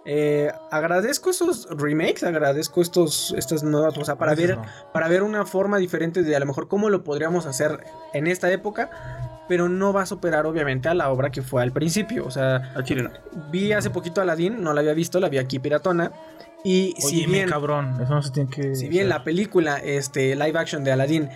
eh, agradezco esos remakes, agradezco estos, estas nuevas, o sea, para ver, no. para ver una forma diferente de a lo mejor cómo lo podríamos hacer en esta época. Pero no va a superar, obviamente, a la obra que fue al principio. O sea, Al chile no. vi hace poquito Aladdin, no la había visto, la vi aquí piratona. Y si bien, cabrón, eso no se tiene que. si bien la película, este, live action de Aladdin,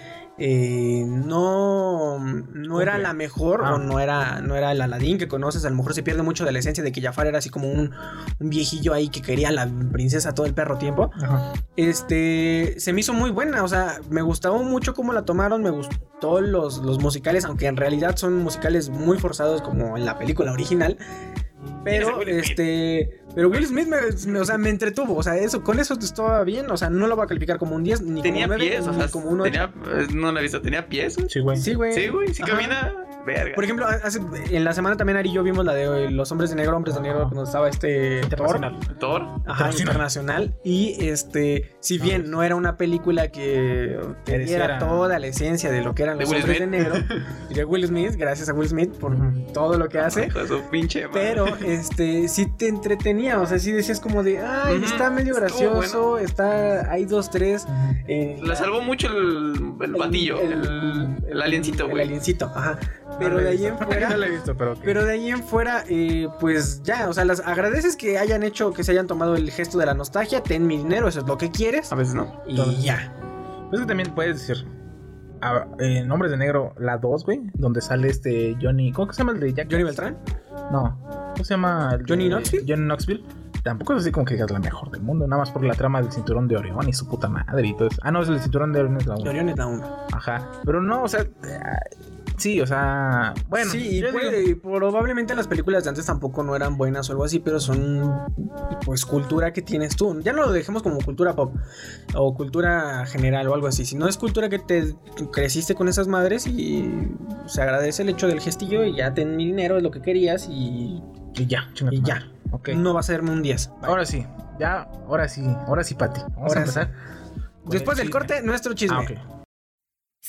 eh, no, no era la mejor Ah. o no era, no era el Aladdin que conoces, a lo mejor se pierde mucho de la esencia de que Jafar era así como un, un viejillo ahí que quería a la princesa todo el perro tiempo. Ajá. Este, se me hizo muy buena, o sea, me gustó mucho cómo la tomaron, me gustó los, los musicales, aunque en realidad son musicales muy forzados como en la película original. Pero, este, pero Will Smith me, me- o sea, me entretuvo, o sea, eso, con eso estaba bien, o sea, no lo voy a calificar como un 10, ni Tenía como 9, pies, o ni sea, como un 8. tenía, eh, no la he visto, tenía pies. güey? Sí, güey. Sí, güey. Sí, güey, sí Ajá. camina. Verga. Por ejemplo, hace- en la semana también Ari y yo vimos la de eh, Los Hombres de Negro, Hombres de Negro, cuando estaba este. Internacional. Thor. Ajá, internacional. Y este, si bien no era una película que te Que diera toda la esencia de lo que eran los Will hombres de Smith. negro, de Will Smith, gracias a Will Smith por todo lo que hace. Hijo de su pinche madre. Pero este sí te entretenía, o sea, sí decías como de, ay, está medio gracioso, está, hay dos, tres. eh, Le salvó mucho el, el batillo, el, el- el, aliencito, El güey. aliencito, ajá. Pero No de ahí en fuera. No la he visto, pero. Pero de ahí en fuera, eh, pues ya, o sea, las agradeces que hayan hecho, que se hayan tomado el gesto de la nostalgia, ten mi dinero, eso es lo que quieres. A veces no. Y Entonces- ya. Es que también puedes decir. a- En Hombres de Negro, la 2, güey. Donde sale este Johnny. ¿Cómo que se llama el de Jack? Johnny Beltrán. No. ¿Cómo se llama? el de- ¿Johnny Knoxville? Johnny Knoxville. Tampoco es así como que digas la mejor del mundo. Nada más por la trama del cinturón de Orión y su puta madre y todo eso. Ah, no, es el cinturón de Orión es la uno. Orión es la uno. Ajá. Pero no, o sea. Sí, o sea. Bueno. sí, y, puede- digo- probablemente las películas de antes tampoco no eran buenas o algo así, pero son pues cultura que tienes tú. Ya no lo dejemos como cultura pop o cultura general o algo así, sino es cultura que te creciste con esas madres y se agradece el hecho del gestillo y ya ten mi dinero, es lo que querías y, Y ya, chinga y ya. madre. Ok. No va a serme un 10. Ahora sí. Ya, ahora sí. Ahora sí, Pati. Vamos Ahora a empezar. Después el del corte, nuestro chisme. Ah.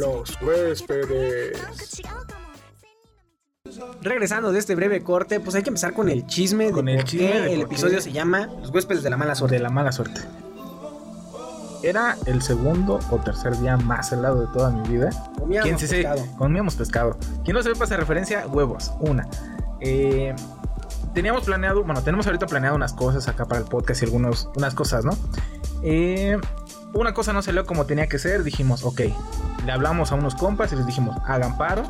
los huéspedes. Regresando de este breve corte, pues hay que empezar con el chisme con de el el episodio se llama Los huéspedes de la mala suerte. De la mala suerte. Era el segundo o tercer día más helado de toda mi vida. Comíamos ¿Quién pescado. Se, comíamos pescado. Quien no sepa esa referencia, huevos. Una. Eh, teníamos planeado, bueno, tenemos ahorita planeado unas cosas acá para el podcast y algunas unas cosas, ¿no? Eh, una cosa no salió como tenía que ser. Dijimos, ok. Le hablamos a unos compas y les dijimos, hagan paro.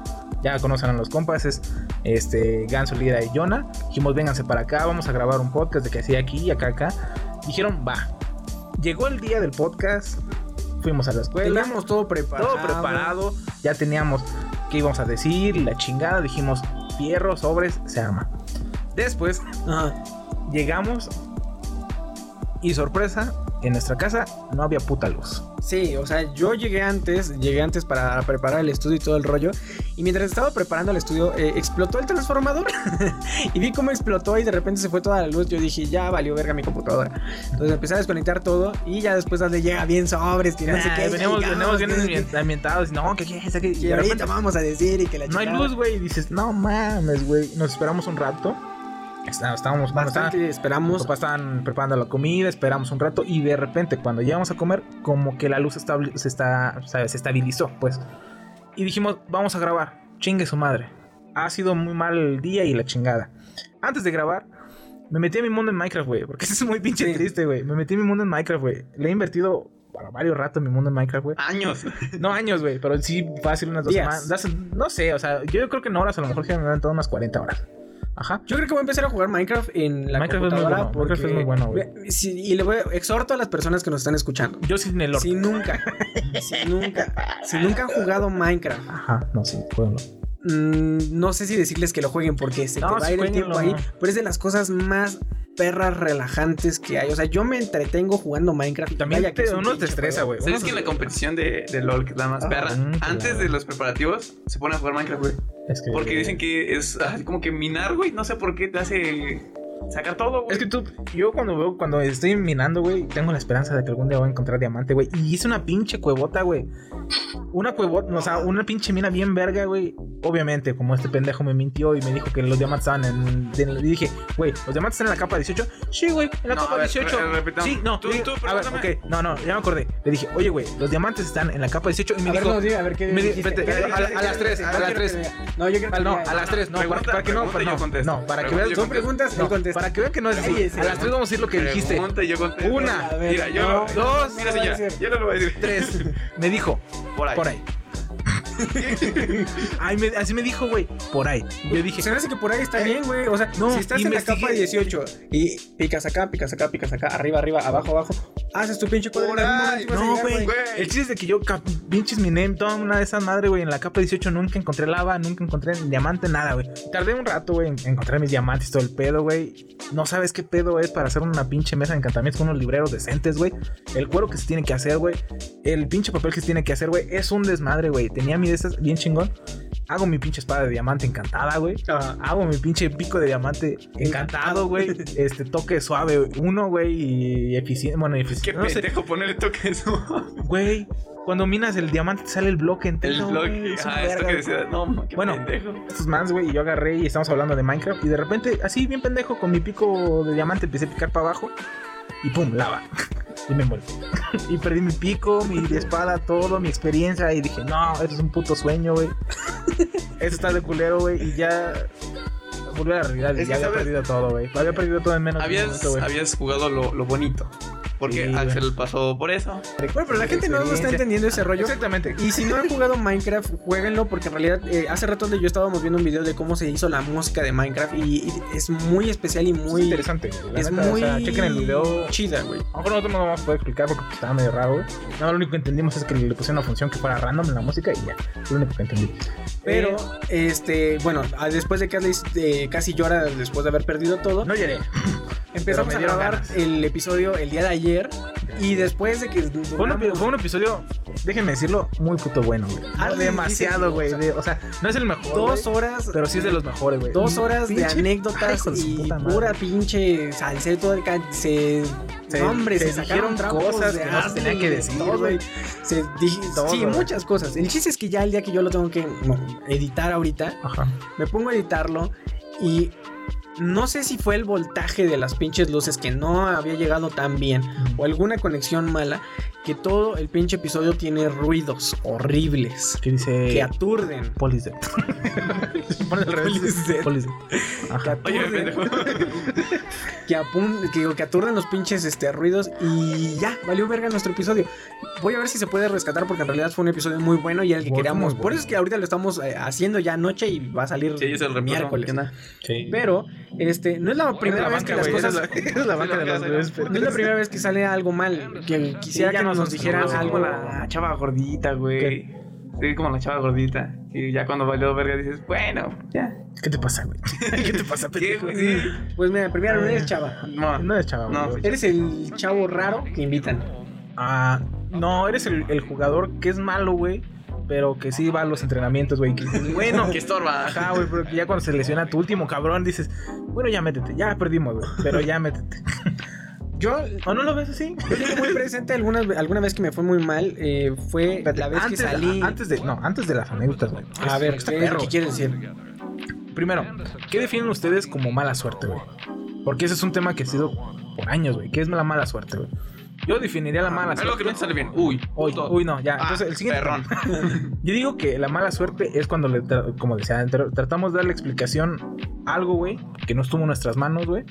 Ya conocen a los compas, es este Ganso, Lira y Jonah. Dijimos, vénganse para acá, vamos a grabar un podcast de que así aquí y acá, acá. Dijeron, va. Llegó el día del podcast. Fuimos a la escuela Teníamos todo preparado. todo preparado. Ya teníamos qué íbamos a decir, la chingada. Dijimos, fierro, sobres, se arma. Después Ajá. llegamos y sorpresa, en nuestra casa no había puta luz. Sí, o sea, yo llegué antes, llegué antes para preparar el estudio y todo el rollo. Y mientras estaba preparando el estudio, eh, explotó el transformador. y vi cómo explotó y de repente se fue toda la luz. Yo dije, ya valió verga mi computadora. Entonces empecé a desconectar todo y ya después donde llega bien sobres, que no sé Nah, qué. veníamos, llegamos, veníamos bien que- ambient- ambientados. No, que qué, que, que y ahorita vamos a decir y que la no hay luz, güey. Y dices, no mames, güey. Nos esperamos un rato. Está- Estábamos, Bastante estaba- esperamos. Estaban preparando la comida, esperamos un rato y de repente cuando llegamos a comer, como que la luz establi- se, está, ¿sabes? se estabilizó, pues. Y dijimos, vamos a grabar, chingue su madre. Ha sido muy mal el día y la chingada. Antes de grabar, me metí a mi mundo en Minecraft, güey, porque eso es muy pinche Sí. triste, güey. Me metí a mi mundo en Minecraft, güey. Le he invertido para varios ratos en mi mundo en Minecraft, güey. Años. No años, güey, pero sí fácil unas dos semanas. No sé, o sea, yo creo que en horas a lo mejor se me han dado unas 40 horas. Ajá. Yo creo que voy a empezar a jugar Minecraft en la Minecraft es muy computadora bueno, porque Minecraft es muy bueno, güey. Sí, y le voy a, exhorto a las personas que nos están escuchando. Yo sin el orto. Si nunca, si nunca, si nunca han jugado Minecraft, Ajá, no, sí, jueguenlo. Mm, no sé si decirles que lo jueguen porque se No, te va a ir el tiempo ahí, pero es de las cosas más perras relajantes que hay. O sea, yo me entretengo jugando Minecraft. y También vaya un uno te estresa, güey. ¿Sabes que en la competición de, de LOL, que es la más Ah, perra, mm, antes de los preparativos, se pone a jugar Minecraft, güey? Es que, Porque dicen que es así como que minar, güey. No sé por qué te hace sacar todo, güey. Es que tú, yo cuando veo, cuando estoy minando, güey, tengo la esperanza de que algún día voy a encontrar diamante, güey. Y hice una pinche cuevota, güey. Una cuevota, o sea, una pinche mina bien verga, güey. Obviamente, como este pendejo me mintió y me dijo que los diamantes estaban en. en- y dije, güey, ¿los diamantes están en la capa 18? Sí, güey, en la No, capa ver, 18. re- repitamos. sí, no, Tú- dije, tú, a ver, ok, no, no, ya me acordé. Le dije, oye, güey, los diamantes están en la capa 18 y me A ver, dijo. no, diga, a ver qué me di- dijiste. vete, ¿Qué a- a- a las ¿Qué tres, dijiste? a No las quiero que tres. diga. No, yo quiero que no, a las 3, no, para, que no, no, para que yo son preguntas, no, él contesta. para que vean que no es así. A las 3 vamos a decir lo que dijiste. Yo contesto. Una, ver, Mira, yo. no, dos, Mira, señora, yo no lo voy a decir. Tres. Me dijo, Por ahí. por ahí. Ay, me- así me dijo, güey, por ahí. Yo dije, Se me hace que por ahí está bien, güey. O sea, no, si estás en la capa 18 y picas acá, picas acá, picas acá, arriba, arriba, abajo, abajo, haces tu pinche cuadro. No, güey. El chiste es de que yo, pinches mi name, toda una de esas madre, güey, en la capa 18 nunca encontré lava, nunca encontré diamante, nada, güey. Tardé un rato, güey, en encontrar mis diamantes y todo el pedo, güey. No sabes qué pedo es para hacer una pinche mesa de encantamientos con unos libreros decentes, güey. El cuero que se tiene que hacer, güey. El pinche papel que se tiene que hacer, güey. Es un desmadre, güey. Tenía mi de bien chingón. Hago mi pinche espada de diamante encantada, güey. Ajá. Hago mi pinche pico de diamante encantado, güey. Este toque suave, uno, güey, y eficiente. Bueno, Qué eficiente. No sé, pendejo ponerle toque eso. Güey, cuando minas el diamante te sale el bloque entero. Ah, esto que decía. No, qué Bueno. pendejo. Estos mans, güey, y yo agarré y estamos hablando de Minecraft. Y de repente, así bien pendejo, con mi pico de diamante empecé a picar para abajo. Y pum, lava. y me muero. y perdí mi pico, mi espada, todo, mi experiencia. Y dije, no, esto es un puto sueño, güey. Eso está de culero, güey. Y ya. Volví a la realidad y Es ya había ¿sabes? perdido todo, güey. Había perdido todo en menos de un Habías, minuto, güey. habías jugado lo, lo bonito. Porque Sí. Axel pasó por eso. Bueno, pero la gente no está entendiendo ese rollo. Exactamente. Y si no han jugado Minecraft, jueguenlo porque en realidad eh, hace rato yo estábamos viendo un video de cómo se hizo la música de Minecraft y, y es muy especial y muy interesante. La es neta, muy O sea, chequen el video. chida, güey. A lo mejor nosotros no vamos a poder explicar porque pues, estaba medio raro, güey. No, lo único que entendimos es que le pusieron una función que fuera random en la música y ya. Es lo único que entendí. Pero Eh, este, bueno, después de que Atlas casi llora después de haber perdido todo, no lloré. empezamos a grabar ganas. el episodio el día de ayer y después de que Fue un, epi- fue un episodio, déjenme decirlo, muy puto bueno, güey. Ah, demasiado, güey. o de- O sea, no es el mejor. dos güey, horas Pero sí es de los mejores, güey. Dos horas de Pinche- anécdotas Ay, su y puta madre. pura pinche salseto del ca- se, Se- no, hombre, se se, sacaron dijeron cosas que no se tenían que decir, güey. Se dije, Todo, sí, muchas cosas. El chiste es que ya el día que yo lo tengo que editar ahorita, Ajá. me pongo a editarlo y no sé si fue el voltaje de las pinches luces que no había llegado tan bien o alguna conexión mala que todo el pinche episodio tiene ruidos horribles ¿Qué dice? que aturden. Police que Ajá. Oye, aturden, que, apun- que, que aturden los pinches este, ruidos y ya, valió verga nuestro episodio. Voy a ver si se puede rescatar porque en realidad fue un episodio muy bueno y el que queríamos. bueno. Por eso es que ahorita lo estamos eh, haciendo ya anoche y va a salir Sí, es el miércoles. Pero este no es la primera vez que las cosas no es la primera vez que sale algo mal. Que quisiera que nos nos, dijeran asustó, algo. La chava gordita, güey. Sí, como la chava gordita. Y ya cuando valió verga dices, bueno, ya. ¿Qué te pasa, güey? ¿Qué te pasa, ¿Qué, pendejo? Sí. Pues mira, primero no eres chava. No, No es chava, No, güey. Eres el chavo raro que invitan. Ah, no, eres el, el jugador que es malo, güey. Pero que sí va a los entrenamientos, güey. Bueno, que estorba. Ajá, güey, pero que ya cuando se lesiona tu último cabrón dices, bueno, ya métete, ya perdimos, güey, pero ya métete. Yo, ¿O no lo ves así? yo tengo muy presente algunas, alguna vez que me fue muy mal. eh, fue la vez antes, que salí. antes de, no, antes de las anécdotas, güey. a ver, ¿qué perro. que quieres decir? Primero, ¿qué definen ustedes como mala suerte, güey? Porque ese es un tema que ha sido por años, güey. ¿Qué es la mala suerte, güey? Yo definiría la mala Es lo que no suerte. te sale bien. Uy, Uy, uy, no, ya. Ah, Entonces, el siguiente. perrón. Yo digo que la mala suerte es cuando, le tra- como decía, tra- tratamos de darle explicación a algo, güey, que no estuvo en nuestras manos, güey.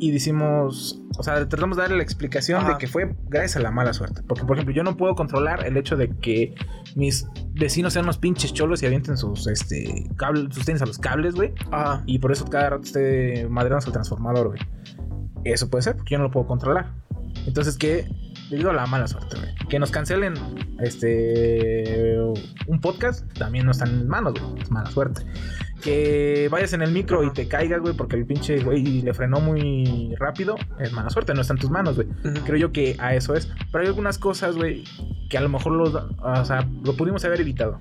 Y decimos, o sea, tratamos de darle la explicación Ajá. de que fue gracias a la mala suerte. Porque, por ejemplo, yo no puedo controlar el hecho de que mis vecinos sean unos pinches cholos y avienten sus, este, cables, sus tenis a los cables, güey. Y por eso cada rato esté madreándose el transformador, güey. Eso puede ser, porque yo no lo puedo controlar. Entonces, ¿qué? Debido a la mala suerte, güey. Que nos cancelen este un podcast, también no está en mis manos, güey. Es mala suerte. Que vayas en el micro y te caigas, güey, porque el pinche güey le frenó muy rápido, es mala suerte, no está en tus manos, güey. Creo yo que a eso es. Pero hay algunas cosas, güey, que a lo mejor lo, o sea, lo pudimos haber evitado.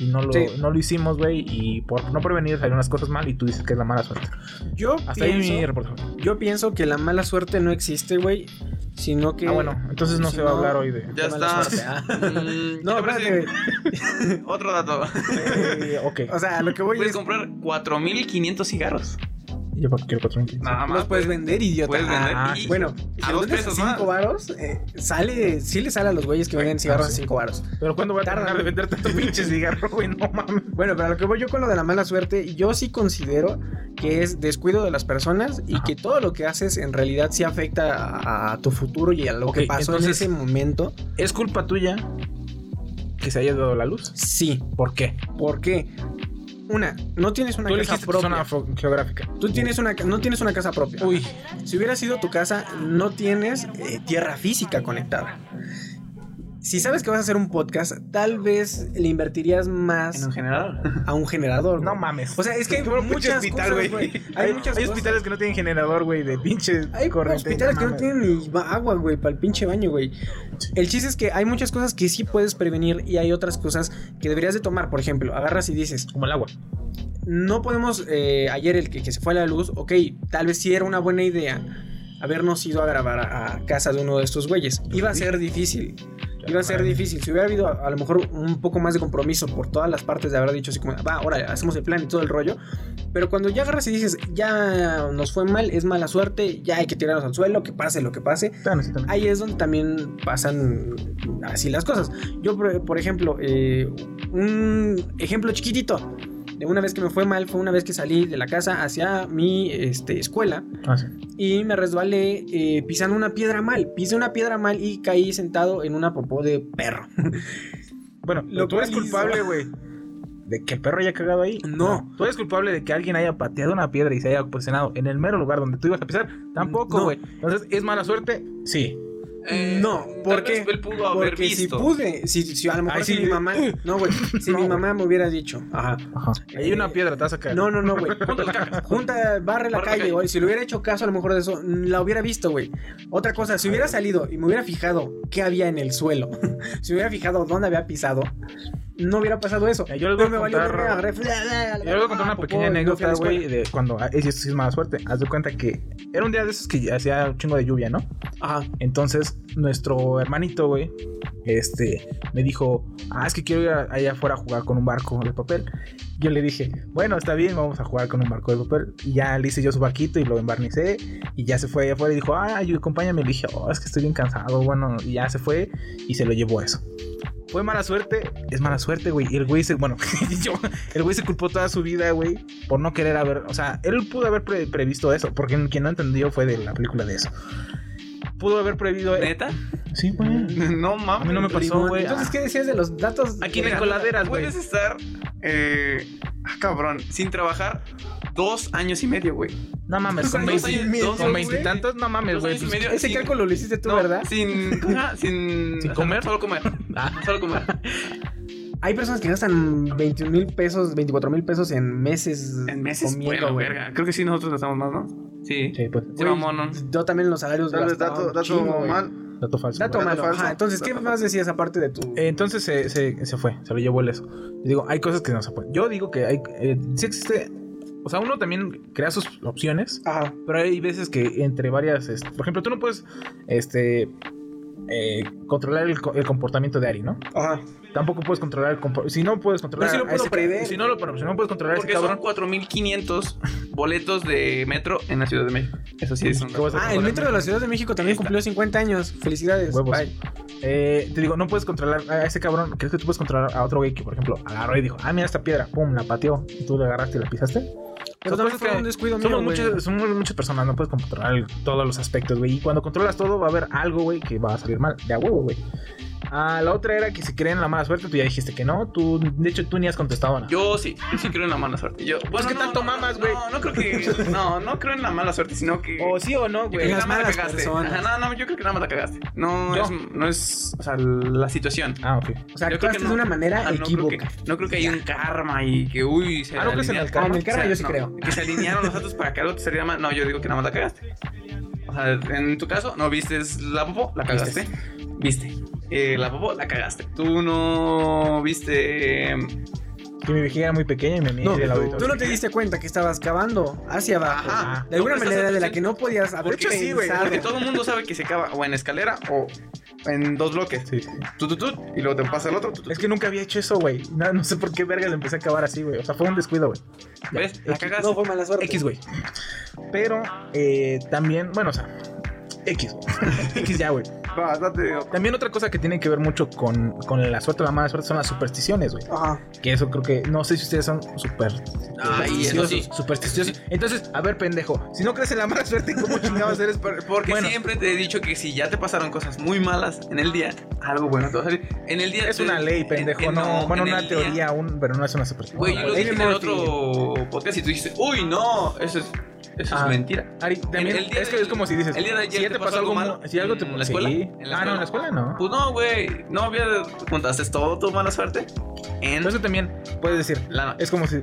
Y no lo, Sí. no lo hicimos, güey. Y por no prevenir salieron unas cosas mal y tú dices que es la mala suerte. yo, Hasta ahí mi pienso, reporte. yo pienso que la mala suerte no existe, güey. Sino que. Ah, bueno, entonces no si se va a hablar hoy de. Ya Qué mala está. suerte, ah. Mm, No. Otro dato. Eh, ok. O sea, lo que voy Puedes es. comprar 4500 cigarros. Yo quiero cuatro mil. Nada más. Los puedes vender, idiota. Puedes vender. Ah, y- bueno, a si dos vendes pesos 5 más. varos, eh, sale, sí le sale a los güeyes que venden cigarros Ah, a sí. 5 varos. Pero ¿cuándo voy a Tardan. terminar de vender tanto pinche cigarro, güey? No mames. Bueno, pero a lo que voy yo con lo de la mala suerte, yo sí considero que es descuido de las personas y que todo lo que haces en realidad sí afecta a, a tu futuro y a lo que pasó entonces- en ese momento. ¿Es culpa tuya que se haya dado la luz? Sí. ¿Por qué? ¿Por qué? Una, no tienes una Tú casa propia. zona geográfica. Tú tienes una, no tienes una casa propia. Uy, Si hubiera sido tu casa, no tienes eh, tierra física conectada. Si sabes que vas a hacer un podcast, tal vez le invertirías En más un generador. a un generador. no mames. O sea, es que hay muchas hospital, cosas, güey. Hay, Hay muchas hay cosas. hospitales que no tienen generador, güey, de pinche Hay corriente. hospitales que no tienen ni agua, güey, para el pinche baño, güey. El chiste es que hay muchas cosas que sí puedes prevenir y hay otras cosas que deberías de tomar. Por ejemplo, agarras y dices, Como el agua. no podemos, eh, ayer el que, que se fue a la luz, ok, tal vez sí era una buena idea habernos ido a grabar a, a casa de uno de estos güeyes. Iba a ser difícil. Iba a ser difícil. Si hubiera habido a, a lo mejor un poco más de compromiso por todas las partes de haber dicho así como, va, ahora hacemos el plan y todo el rollo. Pero cuando ya agarras y dices, ya nos fue mal, es mala suerte, ya hay que tirarnos al suelo, que pase lo que pase. Claro, sí. Ahí es donde también pasan así las cosas. Yo, por, por ejemplo, eh, un ejemplo chiquitito de una vez que me fue mal fue una vez que salí de la casa hacia mi este, escuela Ah, sí. y me resbalé eh, pisando una piedra mal. Pisé una piedra mal y caí sentado en una popó de perro. Bueno, Lo tú eres culpable, güey. De que el perro haya cagado ahí. No. Tú eres culpable de que alguien haya pateado una piedra y se haya posicionado en el mero lugar donde tú ibas a pisar. Tampoco, No. güey. Entonces, ¿es mala suerte? Sí. Eh, no, porque él pudo haber porque si visto. pude, si, si a lo mejor Ay, si sí. mi mamá, no güey, si mi mamá me hubiera dicho, ajá, Ajá. Ahí hay una piedra, te vas a caer. No, no, no, güey. Junta, barre la Barre la calle, güey. Si le hubiera hecho caso, a lo mejor de eso, la hubiera visto, güey. Otra cosa, si hubiera salido y me hubiera fijado qué había en el suelo, si hubiera fijado dónde había pisado, no hubiera pasado eso. Yo les voy a contar- a una pequeña y a anécdota, güey, de cuando. ah, Esto sí es mala suerte. Haz de cuenta que era un día de esos que hacía un chingo de lluvia, ¿no? Ajá. Entonces, nuestro hermanito, güey, este, me dijo, ah, es que quiero ir a- allá afuera a jugar con un barco de papel. Yo le dije, bueno, está bien, vamos a jugar con un barco de papel. Y ya le hice yo su barquito y lo embarnicé. Y ya se fue allá afuera y dijo, ah, yo acompáñame. Le dije, oh, es que estoy bien cansado. Bueno, y ya se fue y se lo llevó eso. Fue mala suerte, es mala suerte, güey. Y el güey se, bueno, yo, el güey se culpó toda su vida, güey, por no querer haber, o sea, él pudo haber pre- previsto eso, porque quien no entendió fue de la película de eso. Pudo haber previsto. ¿Neta? Sí, güey. No mames. A mí no me pasó, güey. Entonces, ¿qué decías de los datos? Aquí en coladeras, güey. Puedes estar. Eh, ah, cabrón. Sin trabajar dos años y medio, güey. No mames, con veintitantos, no mames, güey. pues. Ese sin- cálculo lo hiciste tú, no, ¿verdad? Sin. sin. ¿Sin comer? Solo comer. Ah. Solo comer. Hay personas que gastan 21 mil pesos, 24 mil pesos en meses. En meses, comiendo, güey. verga. Creo que sí, nosotros gastamos más, ¿no? Sí. Sí, pues. Sí, ¿no? Yo también los salarios Tal vez gastaba dato, dato chingo, güey. mal. Dato falso. Dato malo. falso. Ajá, entonces, ¿qué Dato más decías aparte de tu. Eh, Entonces se, se, se fue, se lo llevó el eso. Digo, hay cosas que no se pueden. Yo digo que hay. Eh, sí existe. O sea, uno también crea sus opciones. Ajá. Pero hay veces que entre varias. este, por ejemplo, tú no puedes. Este. Eh, controlar el, co- el comportamiento de Ari, ¿no? Ajá. Tampoco puedes controlar el comportamiento. Si no puedes controlar. Pero lo puedo prever. Si no lo si no puedes controlar a ese Porque son cabrón. 4500 boletos de metro en la Ciudad de México. Eso sí es un ¿qué vas a Ah, el metro de la Ciudad de México también está. cumplió 50 años. Felicidades. Huevos. Bye. Eh, te digo, no puedes controlar a ese cabrón. ¿Crees que tú puedes controlar a otro güey que, por ejemplo, agarró y dijo, ah, mira esta piedra, pum, la pateó y tú la agarraste y la pisaste? Pero Son también cosas fue que un descuido mío, somos, güey. muchas, somos muchas personas, no puedes controlar todos los aspectos, güey. Y cuando controlas todo, va a haber algo, güey, que va a salir mal. De a huevo, güey. Ah, la otra era que si creen en la mala suerte, tú ya dijiste que no. Tú, de hecho, tú ni has contestado nada. Yo sí, yo sí creo en la mala suerte. Yo, bueno, ¿qué no, tanto no, mamas, no, güey? No, no creo que. No, no creo en la mala suerte, sino que. O sí o no, güey. creo que nada más la cagaste. Ajá, no, no, yo creo que nada más la cagaste. No Yo. es, no es. O sea, la situación. Ah, ok. O sea, Yo creo que de una manera Ajá, no creo equívoca. que- No creo que haya un karma y que, uy, se Ah, ¿no crees en el karma? En el karma o sea, yo sí no, Que se alinearon los datos para que algo te saliera mal. No, yo digo que nada más la cagaste. O sea, en tu caso, no vistes la popó, la cagaste. Viste. Eh, la popó, la cagaste. Tú no viste. Que mi vejiga era muy pequeña y me No, mide el tú no te diste cuenta que estabas cavando hacia abajo. Ajá. de alguna No manera de la que no podías haber Porque sí, güey. Porque todo el mundo sabe que se cava o en escalera o en dos bloques. Sí, sí. Tú, tú, tú, y luego te pasa el otro. tú, tú, Es que nunca había hecho eso, güey. No, no sé por qué vergas empecé a acabar así, güey. O sea, fue un descuido, güey. ¿Ves? La cagaste. No fue mala suerte. X, güey. Pero eh, también, bueno, o sea, X, güey. X ya, güey. También otra cosa que tiene que ver mucho con, con la suerte o la mala suerte son las supersticiones, güey. Ajá. Que eso creo que, no sé si ustedes son super Ay, eso sí. supersticiosos. Entonces, a ver, pendejo, si no crees en la mala suerte, ¿cómo chingados eres? Por- Porque Bueno. siempre te he dicho que si ya te pasaron cosas muy malas en el día, algo bueno te va a salir. En el día Es te- una ley, pendejo. en- en- no, bueno, en una el día- teoría, un, pero no es una superstición. Güey, yo lo dije en el otro podcast y tú dijiste, uy, no, eso es, eso Ah. es mentira. Ari, también El- el día es que de- es como si dices, el día de ayer si ya te te pasó pasó algo malo, si algo te en la escuela, Sí. en la Ah, no, en la escuela. escuela no. Pues no, güey, no había contaste todo tu mala suerte en eso también puedes decir, la es como si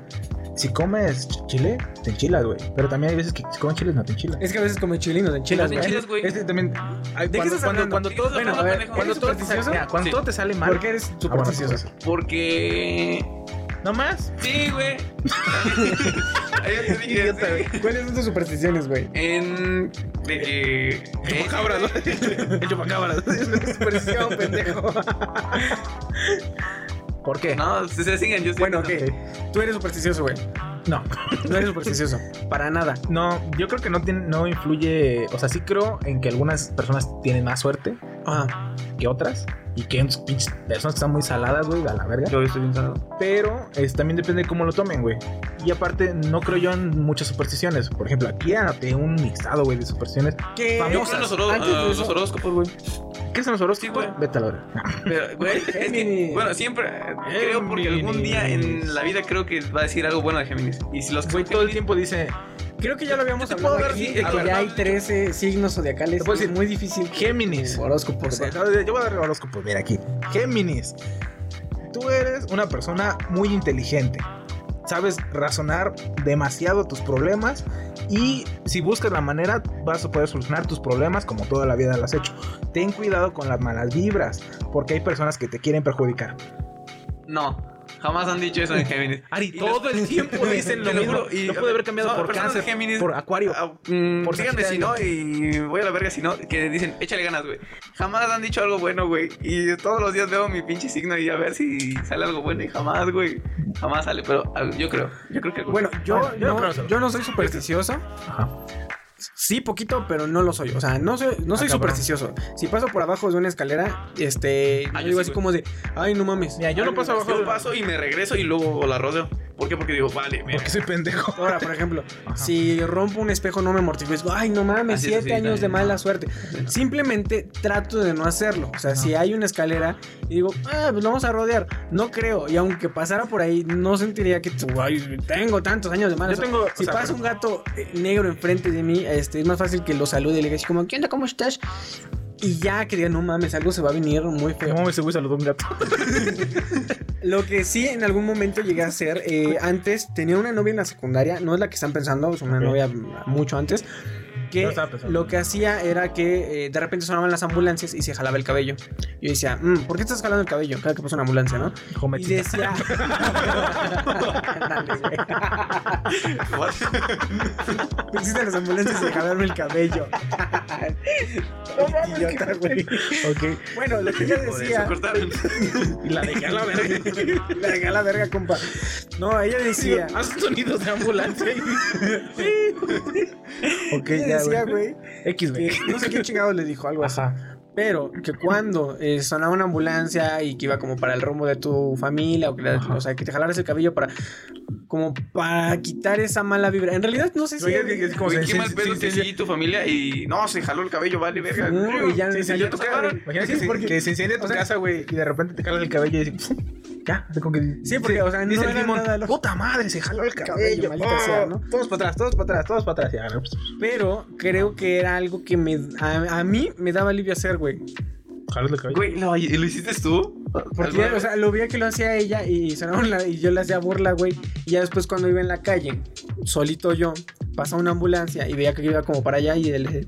si comes ch- chile, te enchilas, güey. Pero también hay veces que si comes chiles no te enchilas. Es que a veces come chilinos en chilas, te güey. enchilas, güey. Es que también hay- ¿De qué cuando, cuando, cuando ¿De qué todo, bueno, a ver, cuando ¿Eres todo te sale, mira, cuando Sí. todo te sale mal. ¿Por qué eres Ah, bueno, supersticioso? sí, sí. porque ¿No más? sí, güey. Te. ¿Cuáles son tus supersticiones, güey? En de que ¿eh? Chupacabras, ¿no? El chupacabras. Superstición, pendejo. ¿Por qué? No, se, se siguen, yo sí. Bueno, ok. Tú eres supersticioso, güey. No. No eres supersticioso. Para nada. No, yo creo que no, tiene, no influye. O sea, sí creo en que algunas personas tienen más suerte Ajá. Que otras. Y que hay personas que están muy saladas, güey, a la verga. Yo estoy bien salado. Pero es, también depende de cómo lo tomen, güey. Y aparte, no creo yo en muchas supersticiones. Por ejemplo, aquí anoté un listado, güey, de supersticiones. ¿Qué? Yo Famosas. los, horó- Antes de eso- los horóscopos, güey. ¿Qué son los horóscopos? Sí, güey. Vete a la verga. Pero, güey, es que, Géminis. bueno, siempre eh, creo porque algún día en la vida creo que va a decir algo bueno de Géminis. Y si los que Güey, todo el tiempo dice Creo que ya lo habíamos hablado aquí, sí, de a que ver, ya hay 13 signos zodiacales. Te puedo Es decir, muy difícil. Géminis. Horóscopos. No, yo voy a dar horóscopos, mira aquí. Géminis. Tú eres una persona muy inteligente. Sabes razonar demasiado tus problemas y si buscas la manera vas a poder solucionar tus problemas como toda la vida lo has hecho. Ten cuidado con las malas vibras porque hay personas que te quieren perjudicar. No, jamás han dicho eso en Géminis. Ari, Y todo el tiempo dicen lo mismo. juro, no puede haber cambiado por cáncer, Géminis, por acuario. mm, por díganme si Sagitario. no y voy a la verga si no. Que dicen, échale ganas, güey. Jamás han dicho algo bueno, güey. Y todos los días veo mi pinche signo y a ver si sale algo bueno y jamás, güey. Jamás sale, pero ah, yo creo. Yo creo que Bueno, yo, Bueno, yo no no, creo eso. yo no soy supersticioso. Ajá. Sí, poquito, pero no lo soy. O sea, no soy, no soy Ah, cabrón. supersticioso. Si paso por abajo de una escalera, este, Ah, yo digo sí, así güey. como de, ay, no mames. Mira, yo no paso abajo Yo paso y me regreso y luego la rodeo. ¿Por qué? Porque digo, vale, me Porque soy pendejo. Ahora, por ejemplo, si rompo un espejo no me mortifico. Ay, no mames, Así siete años de mala suerte. Simplemente trato de no hacerlo. O sea, si hay una escalera y digo, ah, pues lo vamos a rodear. No creo. Y aunque pasara por ahí, no sentiría que ay, tengo tantos años de mala Yo suerte. si o sea, pasa un gato eh, negro enfrente de mí, este, es más fácil que lo salude y le diga así como, ¿qué onda? ¿Cómo estás? Y ya quería, no mames, algo se va a venir muy feo. ¿Cómo ese güey saludó un gato? Lo que sí en algún momento llegué a hacer, eh, antes tenía una novia en la secundaria, no es la que están pensando, es una novia mucho antes, que No lo que hacía era que eh, de repente sonaban las ambulancias y se jalaba el cabello. Yo decía, "Mm, ¿por qué estás jalando el cabello? Cada que pasa una ambulancia, ¿no? Y decía... Existen las ambulancias de jalarme el cabello. Idiota, güey. Ok. Bueno, lo que yo decía... cortaron. Y la dejé a la verga. La dejé a la verga, compa. No, ella decía... Haz sonidos de ambulancia. ok, ya, decía, güey. X, güey. que no sé qué chingados le dijo, algo así. Ajá. Pero que cuando eh, sonaba una ambulancia y que iba como para el rumbo de tu familia, o, que la- o sea, que te jalaras el cabello para. como para quitar esa mala vibra. En realidad, no sé si. Oye, es como se- qué mal se- pedo se- que se- sí tu familia y no, se jaló el cabello, vale, verga. No, y ya ya te tu. Imagina Sí, que, se, que se incendia tu casa, güey, y de repente te calas el cabello y dices, ya, así como que. Sí, porque, o sea, no dice el era Simón, nada lógico. puta madre, se jaló el cabello. Cabello, maldita oh, sea, ¿no? Todos para atrás, todos para atrás, todos para atrás. Ya, no, Pero creo que era algo que me, a, a mí me daba alivio hacer, güey. jalas el cabello. Güey, ¿lo, ¿y lo hiciste tú? Porque, o sea, lo veía que lo hacía ella y, sonaban la- y yo le hacía burla, güey. Y ya después cuando iba en la calle, solito yo, pasa una ambulancia y veía que iba como para allá y él...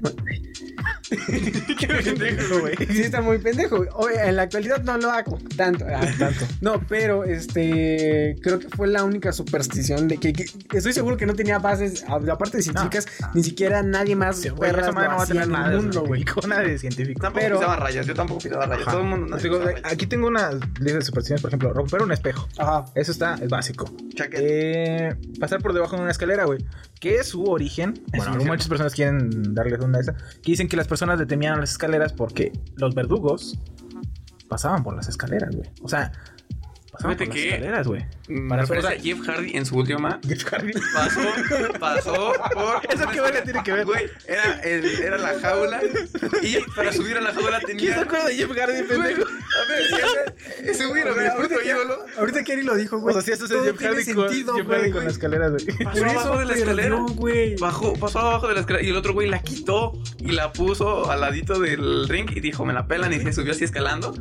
qué pendejo, güey. Sí, está muy pendejo. Oye, en la actualidad no lo hago tanto. ah, Tanto. No, pero este creo que fue la única superstición de que, que- estoy seguro que no tenía bases, aparte de científicas, ni siquiera nadie más Sí, güey, perras esa madre no va a tener en nada mundo, güey. científico, nada de científico. Tampoco Pero- pisaba rayas, yo tampoco pisaba rayas. Ajá. Todo el mundo no digo, aquí tengo una lista de supersticiones, por ejemplo, romper un espejo. Ajá. Eso está, es básico. Eh, pasar por debajo de una escalera, güey. Que es su origen. Bueno, muchas personas quieren darles una de esas. Que dicen que las personas le temían las escaleras porque los verdugos pasaban por las escaleras, güey. O sea, Fíjate que- güey. Para parece o Jeff Hardy en su última Jeff Hardy. pasó, pasó por. ¿Eso qué verga tiene que ver? Güey, era, el- era la jaula y para subir a la jaula ¿Quién tenía. se acuerda de Jeff Hardy, pendejo? A ver, ese- ese güey mi ahorita, Ari lo dijo, O güey. sea, si eso es Jeff Hardy, con, sentido, Jeff güey. con las escaleras, güey. Pasó abajo de la escalera. Güey. Bajó, pasó abajo de la escalera y el otro güey la quitó y la puso al ladito del ring y dijo, me la pelan y se subió así escalando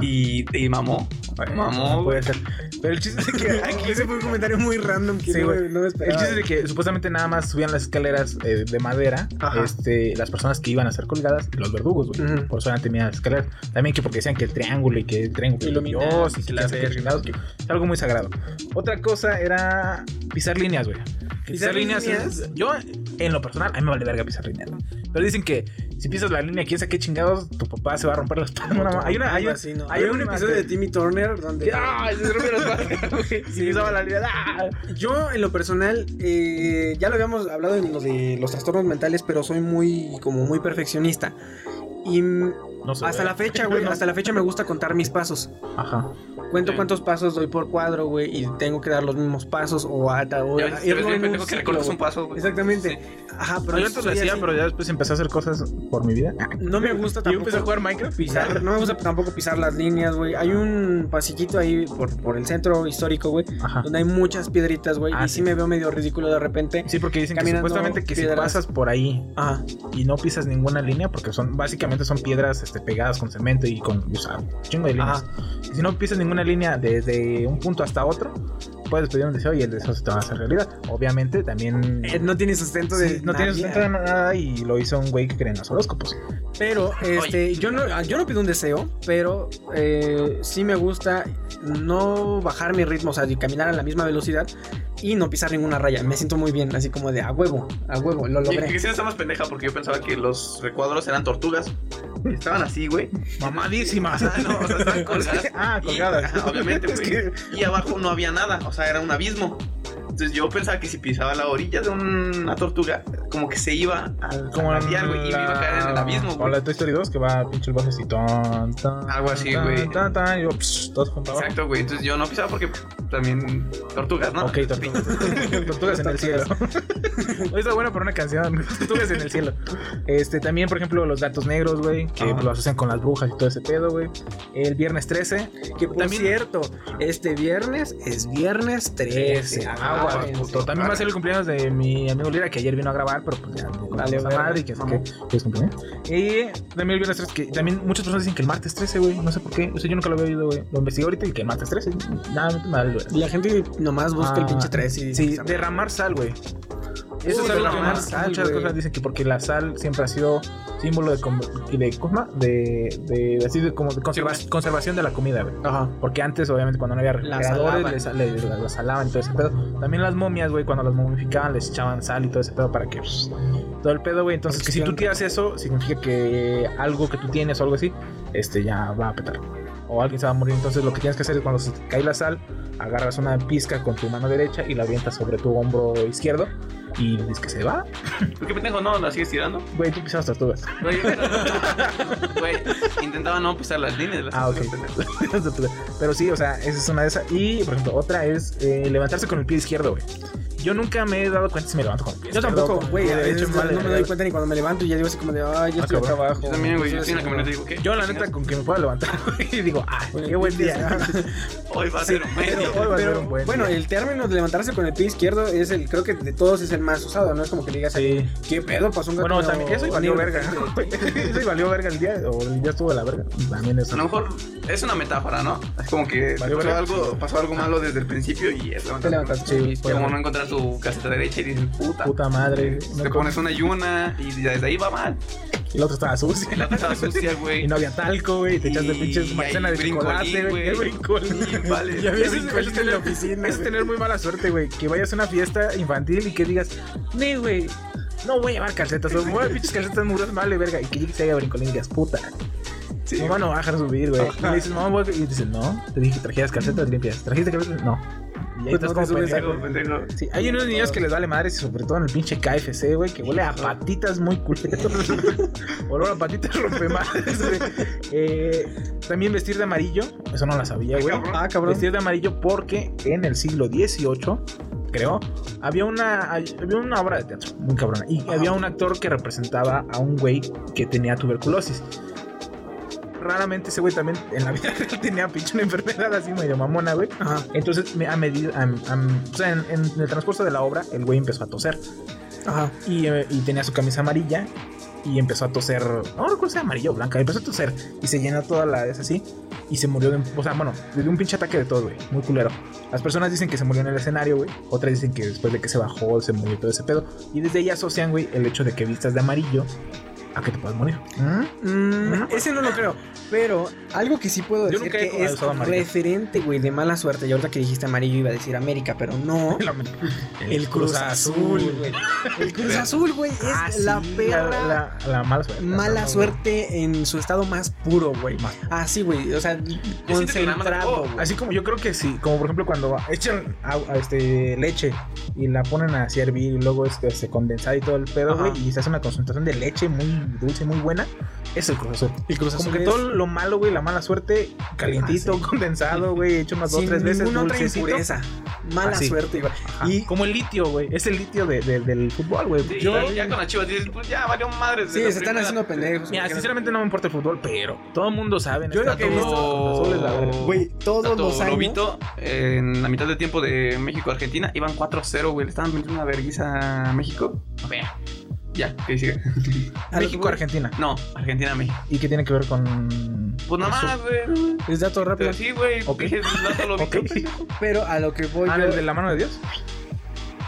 y, y mamó. Mamó. Puede ser. Pero el chiste es que aquí Ese fue un comentario muy random que Sí, no, no me El chiste es de que supuestamente nada más subían las escaleras eh, de madera Ajá. este, las personas que iban a ser colgadas y los verdugos, güey. Por eso eran temían las escaleras. También que porque decían que el triángulo y que el triángulo de Iluminado, Dios y que la quién sabe qué verga. chingados, que es algo muy sagrado. Otra cosa era pisar líneas, güey. ¿Pisar líneas? es- yo, en lo personal, a mí me vale verga pisar líneas. Pero dicen que si pisas la línea, quién sabe qué chingados, tu papá se va a romper las patas. No, hay una, hay, Algo una- así, ¿no? hay Hay un una episodio de Timmy Turner donde. ¡Ay! Se rompió las güey. La ¡ah! Yo, en lo personal, eh, ya lo habíamos hablado en lo de los trastornos mentales, pero soy muy, como muy perfeccionista. Y No hasta ve. la fecha, güey, hasta la fecha me gusta contar mis pasos. Ajá. Cuento Sí. cuántos pasos doy por cuadro, güey, y tengo que dar los mismos pasos o hasta o Ya irlo en un que un paso, güey. Exactamente. Ajá, pero yo antes lo hacía, así. pero ya después empecé a hacer cosas por mi vida. No me gusta Yo tampoco. empecé a jugar Minecraft pisar, no me gusta tampoco pisar las líneas, güey. Hay un pasillito ahí por, por el centro histórico, güey, Ajá. donde hay muchas piedritas, güey, Ah, y sí. sí. me veo medio ridículo de repente. Sí, porque dicen que supuestamente que piedras. si pasas por ahí Ajá. y no pisas ninguna línea, porque son básicamente son piedras este, pegadas con cemento y con o sea, un chingo de líneas. Y si no pisas ninguna línea desde un punto hasta otro, puedes pedir un deseo y el deseo se te va a hacer realidad. Obviamente también Eh, no tiene sustento sí, de no nadie. sustento de nada y lo hizo un güey que cree en los horóscopos. Pero, este, yo no, yo no pido un deseo, pero eh, sí me gusta no bajar mi ritmo, o sea, y caminar a la misma velocidad y no pisar ninguna raya. Me siento muy bien, así como de a huevo, a huevo, lo Y logré. Cristina está más pendeja porque yo pensaba que los recuadros eran tortugas. Y estaban así, güey. Mamadísimas. Ah, no, o sea, estaban colgadas. Ah, Y- colgadas. obviamente, Es güey. que- Y abajo no había nada, o sea, era un abismo. Entonces yo pensaba que si pisaba la orilla de una tortuga, como que se iba al Como al güey, y me iba a caer en el abismo, O güey. la de Toy Story 2 que va pinche el vaso así. Algo así, güey. Tan, tan, y yo, pss, todos abajo. Exacto, güey. Entonces yo no pisaba porque también tortugas, ¿no? Ok, tortugas. tortugas en el cielo. Hoy está bueno para una canción. Tortugas en el cielo. Este, también, por ejemplo, los gatos negros, güey. Que lo asocian con las brujas y todo ese pedo, güey. El viernes 13. Que por También- cierto, este viernes es viernes 13. Ah, Ah, puto. También va a ser el cumpleaños de mi amigo Lira, que ayer vino a grabar, pero pues ya esa verga. madre y que es cumpleaños. Y también el viernes 13, que también muchas personas dicen que el martes 13, güey. No sé por qué. O sea, yo nunca lo había oído, güey. Lo investigué ahorita y que el martes 13. Nada, no te mal, güey. Y la gente nomás busca el Ah, pinche 3 y Sí, derramar sal, güey. Eso Uy, es algo que más, sal, muchas cosas dicen que porque la sal siempre ha sido símbolo de, com- y de, ¿cómo se llama? de, de, así de, como de conserva- conservación de la comida, güey. Ajá. Porque antes, obviamente, cuando no había refrigeradores, salaban. la, la salaban y todo ese pedo. También las momias, güey, cuando las momificaban, les echaban sal y todo ese pedo para que, pues, todo el pedo, güey. Entonces, que si tú tiras eso, significa que algo que tú tienes o algo así, este, ya va a petar. O alguien se va a morir. Entonces, lo que tienes que hacer es cuando se te cae la sal, agarras una pizca con tu mano derecha y la avientas sobre tu hombro izquierdo. Y dices que se va. ¿Qué pendejo no? ¿La sigues tirando? Güey, tú pisabas tortugas. Güey, güey, intentaba no pisar las líneas de las Ah, ok. Pero sí, o sea, esa es una de esas. Y, por ejemplo, otra es eh, levantarse con el pie izquierdo, güey. Yo nunca me he dado cuenta si me levanto con el pie Yo tampoco, güey. veces vale, no me doy cuenta ni cuando me levanto y ya digo así como de, ay, ya Ah, estoy acá abajo. Yo también, güey, yo Entonces, estoy en la como- camioneta y digo, ¿qué? Yo, la neta, con que me pueda levantar, güey, digo, ah, qué buen día. Hoy va a ser un buen día. Hoy va a ser un buen bueno, día. el término de levantarse con el pie izquierdo es el, creo que de todos es el más usado, no es como que digas, Sí. ¿qué pedo? Pasó un gato. Bueno, también eso y valió verga. de ti". Eso y valió verga el día, o el día estuvo de la verga. También eso. A lo mejor es una metáfora, ¿no? Es como que pasó algo, pasó algo malo desde el principio y es fue como no encontrar tu caseta derecha y dices, puta. Puta madre. Te no pones una yuna y desde ahí va mal. Y la otra estaba sucia. Y la otra estaba sucia, güey. Y no había talco, güey. y Te echaste Y pinches maicena de chocolate, güey. güey. El brincolín. Y vale. Ya había ves, brincolín es en la tener- oficina, Es güey. tener muy mala suerte, güey. Que vayas a una fiesta infantil y que digas, nee, güey. No voy a llevar calcetas, voy a pinches calcetas muras, vale, verga. Y que llegues y haya brincolín y digas, puta. mamá no va a dejar subir, güey. Y le dices, mamá, voy a-". Y dices, no, te dije que trajeras calcetas limpias. ¿Trajiste calcetas? No. Y ahí Pues estás no como te subes pendejo. Pendejo, pendejo. Sí, hay unos niños que les vale madres, y sobre todo en el pinche KFC, güey, que huele a patitas muy culeros. Olor a patitas rompemadres, güey. Eh, también vestir de amarillo, eso no la sabía, güey. Ah, cabrón. Vestir de amarillo porque en el siglo XVIII, creo, había una, había una obra de teatro muy cabrona. Y había un actor que representaba a un güey que tenía tuberculosis. Raramente ese güey también en la vida real tenía pinche una enfermedad así medio mamona, güey. Ajá. Entonces, a medida, am- am- o sea, en, en el transcurso de la obra, el güey empezó a toser. Ajá. Y, eh, y tenía su camisa amarilla. Y empezó a toser. No recuerdo si amarilla o blanca. Empezó a toser. Y se llenó toda la vez así. Y se murió de un. O sea, bueno, de un pinche ataque de todo, güey. Muy culero. Las personas dicen que se murió en el escenario, güey. Otras dicen que después de que se bajó, se murió todo ese pedo. Y desde ahí asocian, güey, el hecho de que vistas de amarillo a que te puedas morir. Mm, ese no lo creo. Pero algo que sí puedo Yo decir nunca he que es usado amarillo. referente, güey, de mala suerte. Y ahorita que dijiste amarillo iba a decir América, pero no. El Cruz Azul, güey. El Cruz Azul, güey, es Ah, la sí, perra. La, la- la mala suerte. Mala No, suerte en su estado más puro, güey. Así, güey. O sea, siento que concentrado, oh, güey. Así como yo creo que sí, como por ejemplo cuando echan este, leche y la ponen a hervir y luego este, se condensada y todo el pedo, güey, y se hace una concentración de leche muy dulce, muy buena, es el Cruz Azul. El Cruz Como Azul que es- todo lo malo, güey, la mala suerte, calientito, Ah, sí. condensado, güey, hecho unas dos, tres veces, otra dulcecito. impureza. Mala Así. suerte, güey. Ajá. Y como el litio, güey, es el litio de- de- del fútbol, güey. Sí, Yo, ya con las chivas dices, pues ya valió madres. sí, se están haciendo pendejos. mira, sinceramente no me importa el fútbol, pero todo el mundo sabe. Yo lo que he visto- la. Güey, todos los años. Lobito, en la mitad del tiempo de México-Argentina, iban 4-0, güey. Le estaban metiendo una verguiza a México. Vea. Ya, que sigue. a lo que México, voy- Argentina. No, Argentina-México. ¿Y qué tiene que ver con...? Pues nada más, güey. Es dato rápido. Pero sí, güey. Ok. dije, dato Lobito. Ok. Pero a lo que voy Ah, yo- ¿el de la mano de Dios?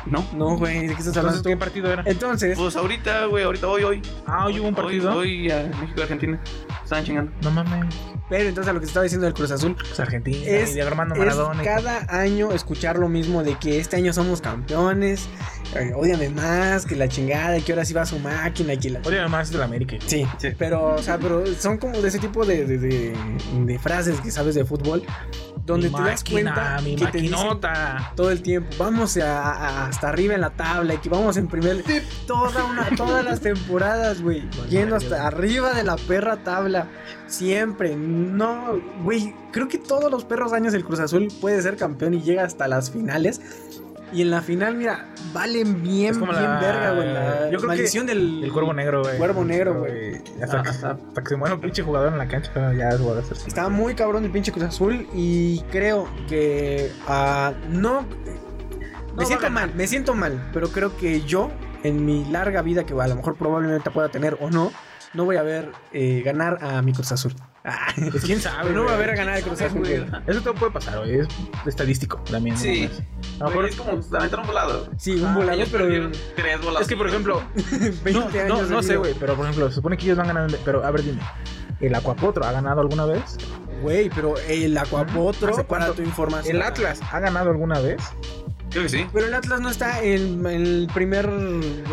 No. No, güey, ¿de qué estás Entonces, partido era? Entonces, Pues ahorita, güey, ahorita hoy, hoy. Ah, hoy hubo un partido. Hoy, hoy a México-Argentina. Estaban chingando. No mames. pero entonces a lo que te estaba diciendo del Cruz Azul Pues Argentina, es, y Armando Maradona. cada año escuchar lo mismo de que este año somos campeones, eh, ódiame más, que la chingada, y que ahora sí va su máquina, y que la... Además es de la América. Sí, Sí. pero, o sea, pero son como de ese tipo de, de, de- de frases que sabes de fútbol, donde Mi te das cuenta mi que te maquinota. todo el tiempo, vamos a- a- hasta arriba en la tabla, y que vamos en primer... Toda una, todas las temporadas, güey, yendo hasta arriba de la perra tabla, siempre, no, güey, creo que todos los perros años el Cruz Azul puede ser campeón y llega hasta las finales. Y en la final, mira, valen bien, Es como bien la- verga, güey. La yo creo que maldición del El cuervo negro, güey. Cuervo negro, güey. Hasta, Ah, que- hasta- hasta que se muera un pinche jugador en la cancha, ya es jugador. Está muy cabrón el pinche Cruz Azul y creo que ah, no Me siento mal, me siento mal, pero creo que yo, en mi larga vida, que a lo mejor probablemente pueda tener o no, no voy a ver eh, ganar a mi Cruz Azul. Ah, Pues quién sabe. no voy a ver a ganar a Cruz Azul. Eso todo puede pasar, güey. Es estadístico también. Sí. ¿no? A lo mejor es como aventar un volado. Sí, un Ah, volado, pero perdieron tres volados. Es que, por ejemplo, 20 no, años no, no sé, güey, pero por ejemplo, se supone que ellos van ganando. Pero a ver, dime, ¿el Acuapotro ha ganado alguna vez? Güey, pero el Acuapotro, ¿Hace para tu información. ¿El Atlas ha ganado alguna vez? Creo que sí. Pero el Atlas no está en, el primer.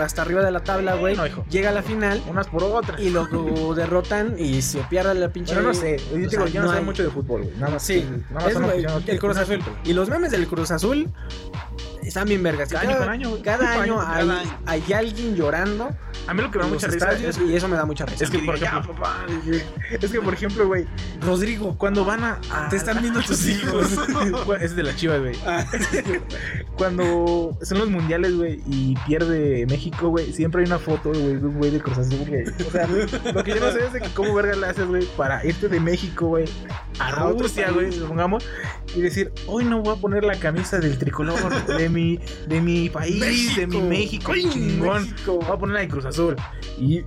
hasta arriba de la tabla, güey. No, hijo. Llega a la final Unas por otras. y lo, lo derrotan y se pierde la pinche. Pero no sé, yo, o digo, sea, yo no, sé hay- mucho de fútbol, güey. Nada más. Sí, nada más es, el Cruz Azul. Y los memes del Cruz Azul están bien vergas. Cada, año, cada Año hay, año. hay alguien llorando A mí lo que me da mucha risa es, y eso me da mucha risa. es que, por ejemplo, es que, por ejemplo, güey, Rodrigo, cuando van a. a- te están viendo tus hijos. es de la chiva, güey. Cuando son los mundiales, güey, y pierde México, güey, siempre hay una foto, güey, de un güey de Cruz Azul, güey. O sea, lo que yo no sé es de que cómo verga le haces, güey, para irte de México, güey, a Rusia, güey, supongamos, y decir, hoy no voy a poner la camisa del tricolor de mi, de mi país, de mi México, Ay, chingón. México. Voy a poner la de Cruz Azul. Y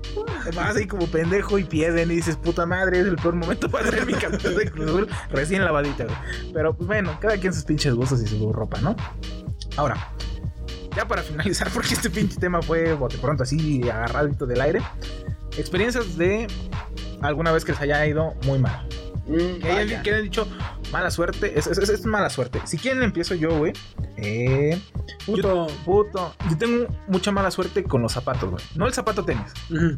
vas ahí como pendejo y pierden y dices, puta madre, es el peor momento para traer mi camisa de Cruz Azul recién lavadita, güey. Pero pues bueno, cada quien sus pinches gustos y su ropa, ¿no? Ahora, ya para finalizar, porque este pinche tema fue bote pronto así agarradito del aire. Experiencias de alguna vez que les haya ido muy mal. Que hayan, que hayan dicho mala suerte. Es, es- es- mala suerte. Si quieren, empiezo yo, güey. Eh, Puto. Yo, puto. Yo tengo mucha mala suerte con los zapatos, güey. No el zapato tenis,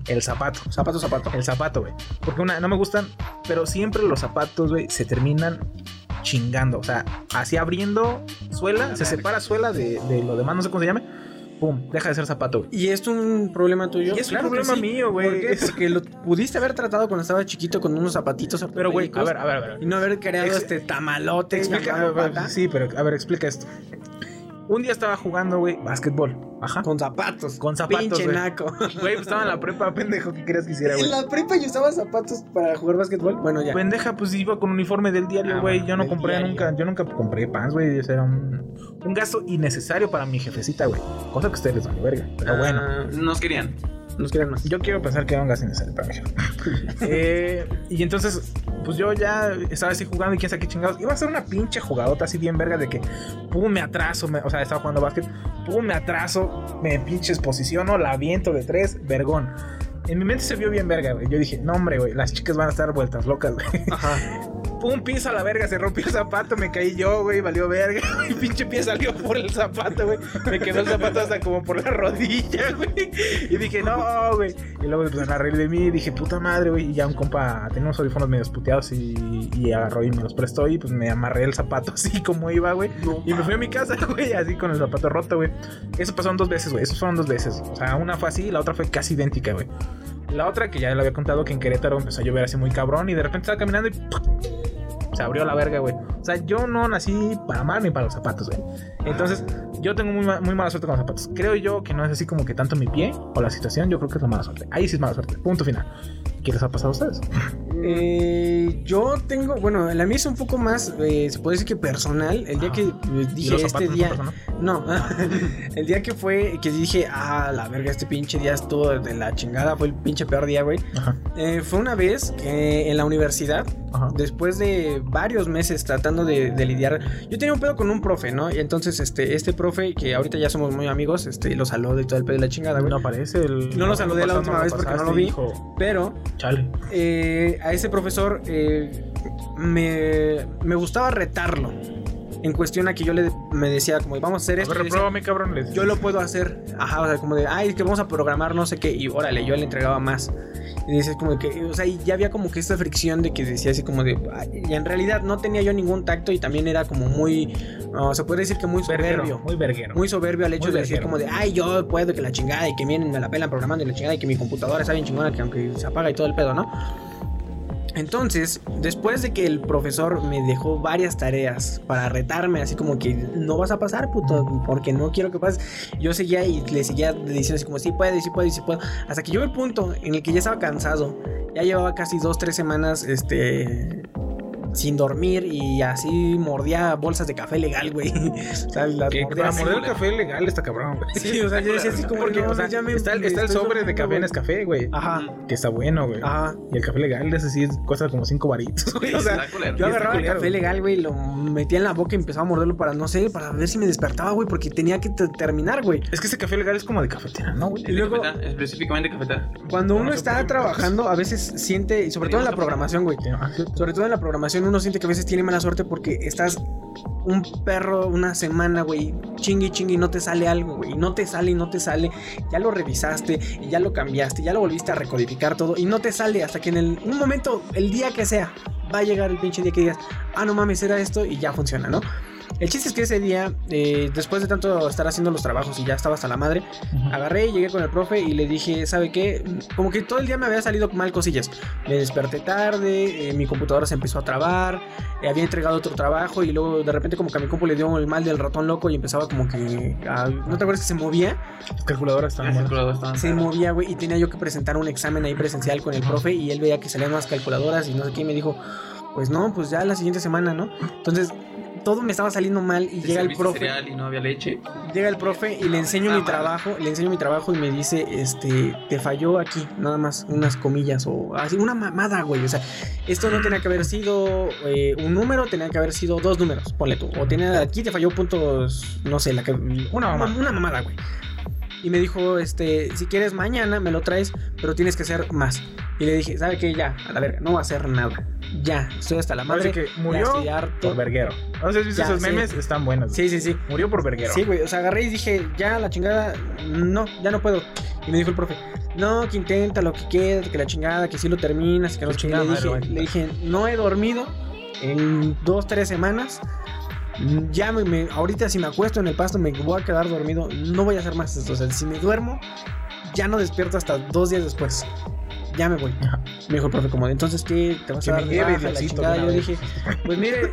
el zapato. Zapato, zapato. El zapato, güey. Porque una, no me gustan, pero siempre los zapatos, güey, se terminan chingando. O sea, así abriendo suela, se separa suela de, de lo demás, no sé cómo se llame. Pum, deja de ser zapato, güey. ¿Y es un problema tuyo? Y es un Claro problema sí. mío, güey. ¿Por qué? Es- Porque lo pudiste haber tratado cuando estaba chiquito con unos zapatitos Pero, güey, a ver, a ver, a ver. Y no haber creado Ex- este tamalote. Explica, a ver, sí, pero a ver, explica esto. Un día estaba jugando, güey, básquetbol. Ajá. Con zapatos. Con zapatos, Pinche güey. naco. Güey, pues estaba en la prepa, pendejo, ¿qué querías que hiciera, güey? ¿En la prepa yo usaba zapatos para jugar básquetbol? Bueno, ya. Pendeja, pues iba con uniforme del diario, Ah, güey. bueno, yo no compré diario. nunca, yo nunca compré pants, güey. Ese era un, un gasto innecesario para mi jefecita, güey. Cosa que a ustedes les vale verga. Pero bueno, Ah, Nos querían. Nos quedan más. yo quiero pensar que para mi jefe. Eh, y entonces, pues yo ya estaba así jugando y quién sabe qué chingados. Iba a ser una pinche jugadota así bien verga de que, pum, me atraso. me- o sea, estaba jugando básquet, pum, me atraso, me pinches posiciono, la aviento de tres, vergón. En mi mente se vio bien verga, güey. Yo dije, no, hombre, güey, las chicas van a estar vueltas locas, güey. Pum, piso a la verga, se rompió el zapato, me caí yo, güey, valió verga. Mi pinche pie salió por el zapato, güey. Me quedó el zapato hasta como por la rodilla, güey. Y dije, no, güey. Y luego pues, a reír de mí y dije, puta madre, güey. Y ya un compa tenía unos audífonos medio puteados y, y agarró y me los prestó y pues me amarré el zapato así como iba, güey. y me fui a mi casa, güey, así con el zapato roto, güey. Eso pasaron dos veces, güey. Eso fueron dos veces. O sea, una fue así y la otra fue casi idéntica, güey. La otra que ya le había contado que en Querétaro empezó a llover así muy cabrón y de repente estaba caminando y se abrió la verga, güey. O sea, yo no nací para amar ni para los zapatos, güey. Entonces, yo tengo muy, ma- muy mala suerte con los zapatos. Creo yo que no es así como que tanto mi pie o la situación, yo creo que es la mala suerte. Ahí sí es mala suerte. Punto final. ¿Qué les ha pasado a ustedes? Eh, yo tengo, bueno, la mía es un poco más, eh, se puede decir que personal. El día que eh, ¿Y dije este día, no el día que fue, que dije, ah, la verga, este pinche día estuvo de la chingada, fue el pinche peor día, güey. Eh, fue una vez que en la universidad, Ajá. después de varios meses tratando de, de lidiar, yo tenía un pedo con un profe, ¿no? Y entonces, este, este profe, que ahorita ya somos muy amigos, este, lo saludo y todo el pedo de la chingada, güey. No aparece el. No lo saludé la última vez porque no lo vi. hijo. Pero Chale. eh, a ese profesor eh, me, me gustaba retarlo. En cuestión a que yo le me decía, como vamos a hacer A esto. ver, decía, cabrón. les- yo lo puedo hacer. Ajá, o sea, como de, ay, es que vamos a programar no sé qué. Y órale, yo le entregaba más. Y dices como que, o sea, y ya había como que esta fricción de que decía así como de, ay, y en realidad no tenía yo ningún tacto y también era como muy, no, se puede decir que muy soberbio. Muy verguero. Muy soberbio al hecho Muy de decir como de, ay, yo puedo que la chingada y que vienen, me la pelan programando y la chingada y que mi computadora está bien chingona, que aunque se apaga y todo el pedo, ¿no? Entonces, después de que el profesor me dejó varias tareas para retarme, así como que no vas a pasar, puto, porque no quiero que pases, yo seguía y le seguía diciendo así como, sí puedes, sí puedes, sí puedo, hasta que llegó el punto en el que ya estaba cansado, ya llevaba casi dos, tres semanas, este, sin dormir y así mordía bolsas de café legal, güey. O sea, las mordía para así, morder el café legal está cabrón, güey. Sí, o sea, yo decía así como Porque, no, o sea, ya me- está, el- me está el estoy sobre de café en güey. café, güey. Ajá. Que está bueno, güey. Ajá. Y el café legal, ese sí cuesta como 5 varitos, güey. O sea. Yo agarraba el café legal, güey, lo metía en la boca y empezaba a morderlo para, no sé, para ver si me despertaba, güey, porque tenía que te- terminar, güey. Es que ese café legal es como de cafetera, ¿no, güey? Es de luego- cafetera, específicamente cafetera. Cuando uno No está trabajando, a veces siente, y sobre todo en la programación, güey. Sobre todo en la programación, uno siente que a veces tiene mala suerte porque estás un perro una semana, güey, chingui chingui no te sale algo, güey. No te sale y no te sale. Ya lo revisaste y ya lo cambiaste, ya lo volviste a recodificar todo y no te sale hasta que en el, un momento, el día que sea, va a llegar el pinche día que digas, ah, no mames, era esto y ya funciona, ¿no? El chiste es que ese día, eh, después de tanto estar haciendo los trabajos y ya estaba hasta la madre, agarré y llegué con el profe y le dije, ¿sabe qué? Como que todo el día me había salido mal cosillas. Me desperté tarde, eh, mi computadora se empezó a trabar, eh, había entregado otro trabajo y luego de repente como que a mi compu le dio el mal del ratón loco y empezaba como que... a- ¿No te acuerdas que se movía? Las calculadoras están Las buenas. calculadoras estaban Se movía, güey, y tenía yo que presentar un examen ahí presencial con el profe y él veía que salían más calculadoras y no sé qué y me dijo, pues no, pues ya la siguiente semana, ¿no? Entonces... Todo me estaba saliendo mal y llega el profe. y no había leche. Llega el profe y le enseño Ah, mi madre. trabajo, le enseño mi trabajo y me dice, este, te falló aquí, nada más, unas comillas o así, una mamada, güey. O sea, esto no tenía que haber sido eh, un número, tenía que haber sido dos números, ponle tú. O tenía, aquí te falló puntos, no sé, la que, una mamada, una mamada, güey. Y me dijo, este, si quieres mañana me lo traes, pero tienes que hacer más. Y le dije, ¿sabe qué? Ya, a la verga, no va a hacer nada. Ya, estoy hasta la madre. Que murió por verguero. No sé si Ya, esos sí. memes, están buenos. Sí, sí, sí. Murió por verguero. Sí, güey, o sea, agarré y dije, ya la chingada, no, ya no puedo. Y me dijo el profe, no, que intenta lo que quieras, que la chingada, que sí lo terminas, que no qué. Le chingada dije, madre, le dije, no he dormido en dos, tres semanas. Ya me, me- ahorita si me acuesto en el pasto me voy a quedar dormido, no voy a hacer más esto. O sea, si me duermo, ya no despierto hasta dos días después. Ya me voy. Ajá. Me dijo el profe como, entonces qué, te vas Que a dar lleve, baja, la Diosito, chingada?" de una Yo dije, pues mire,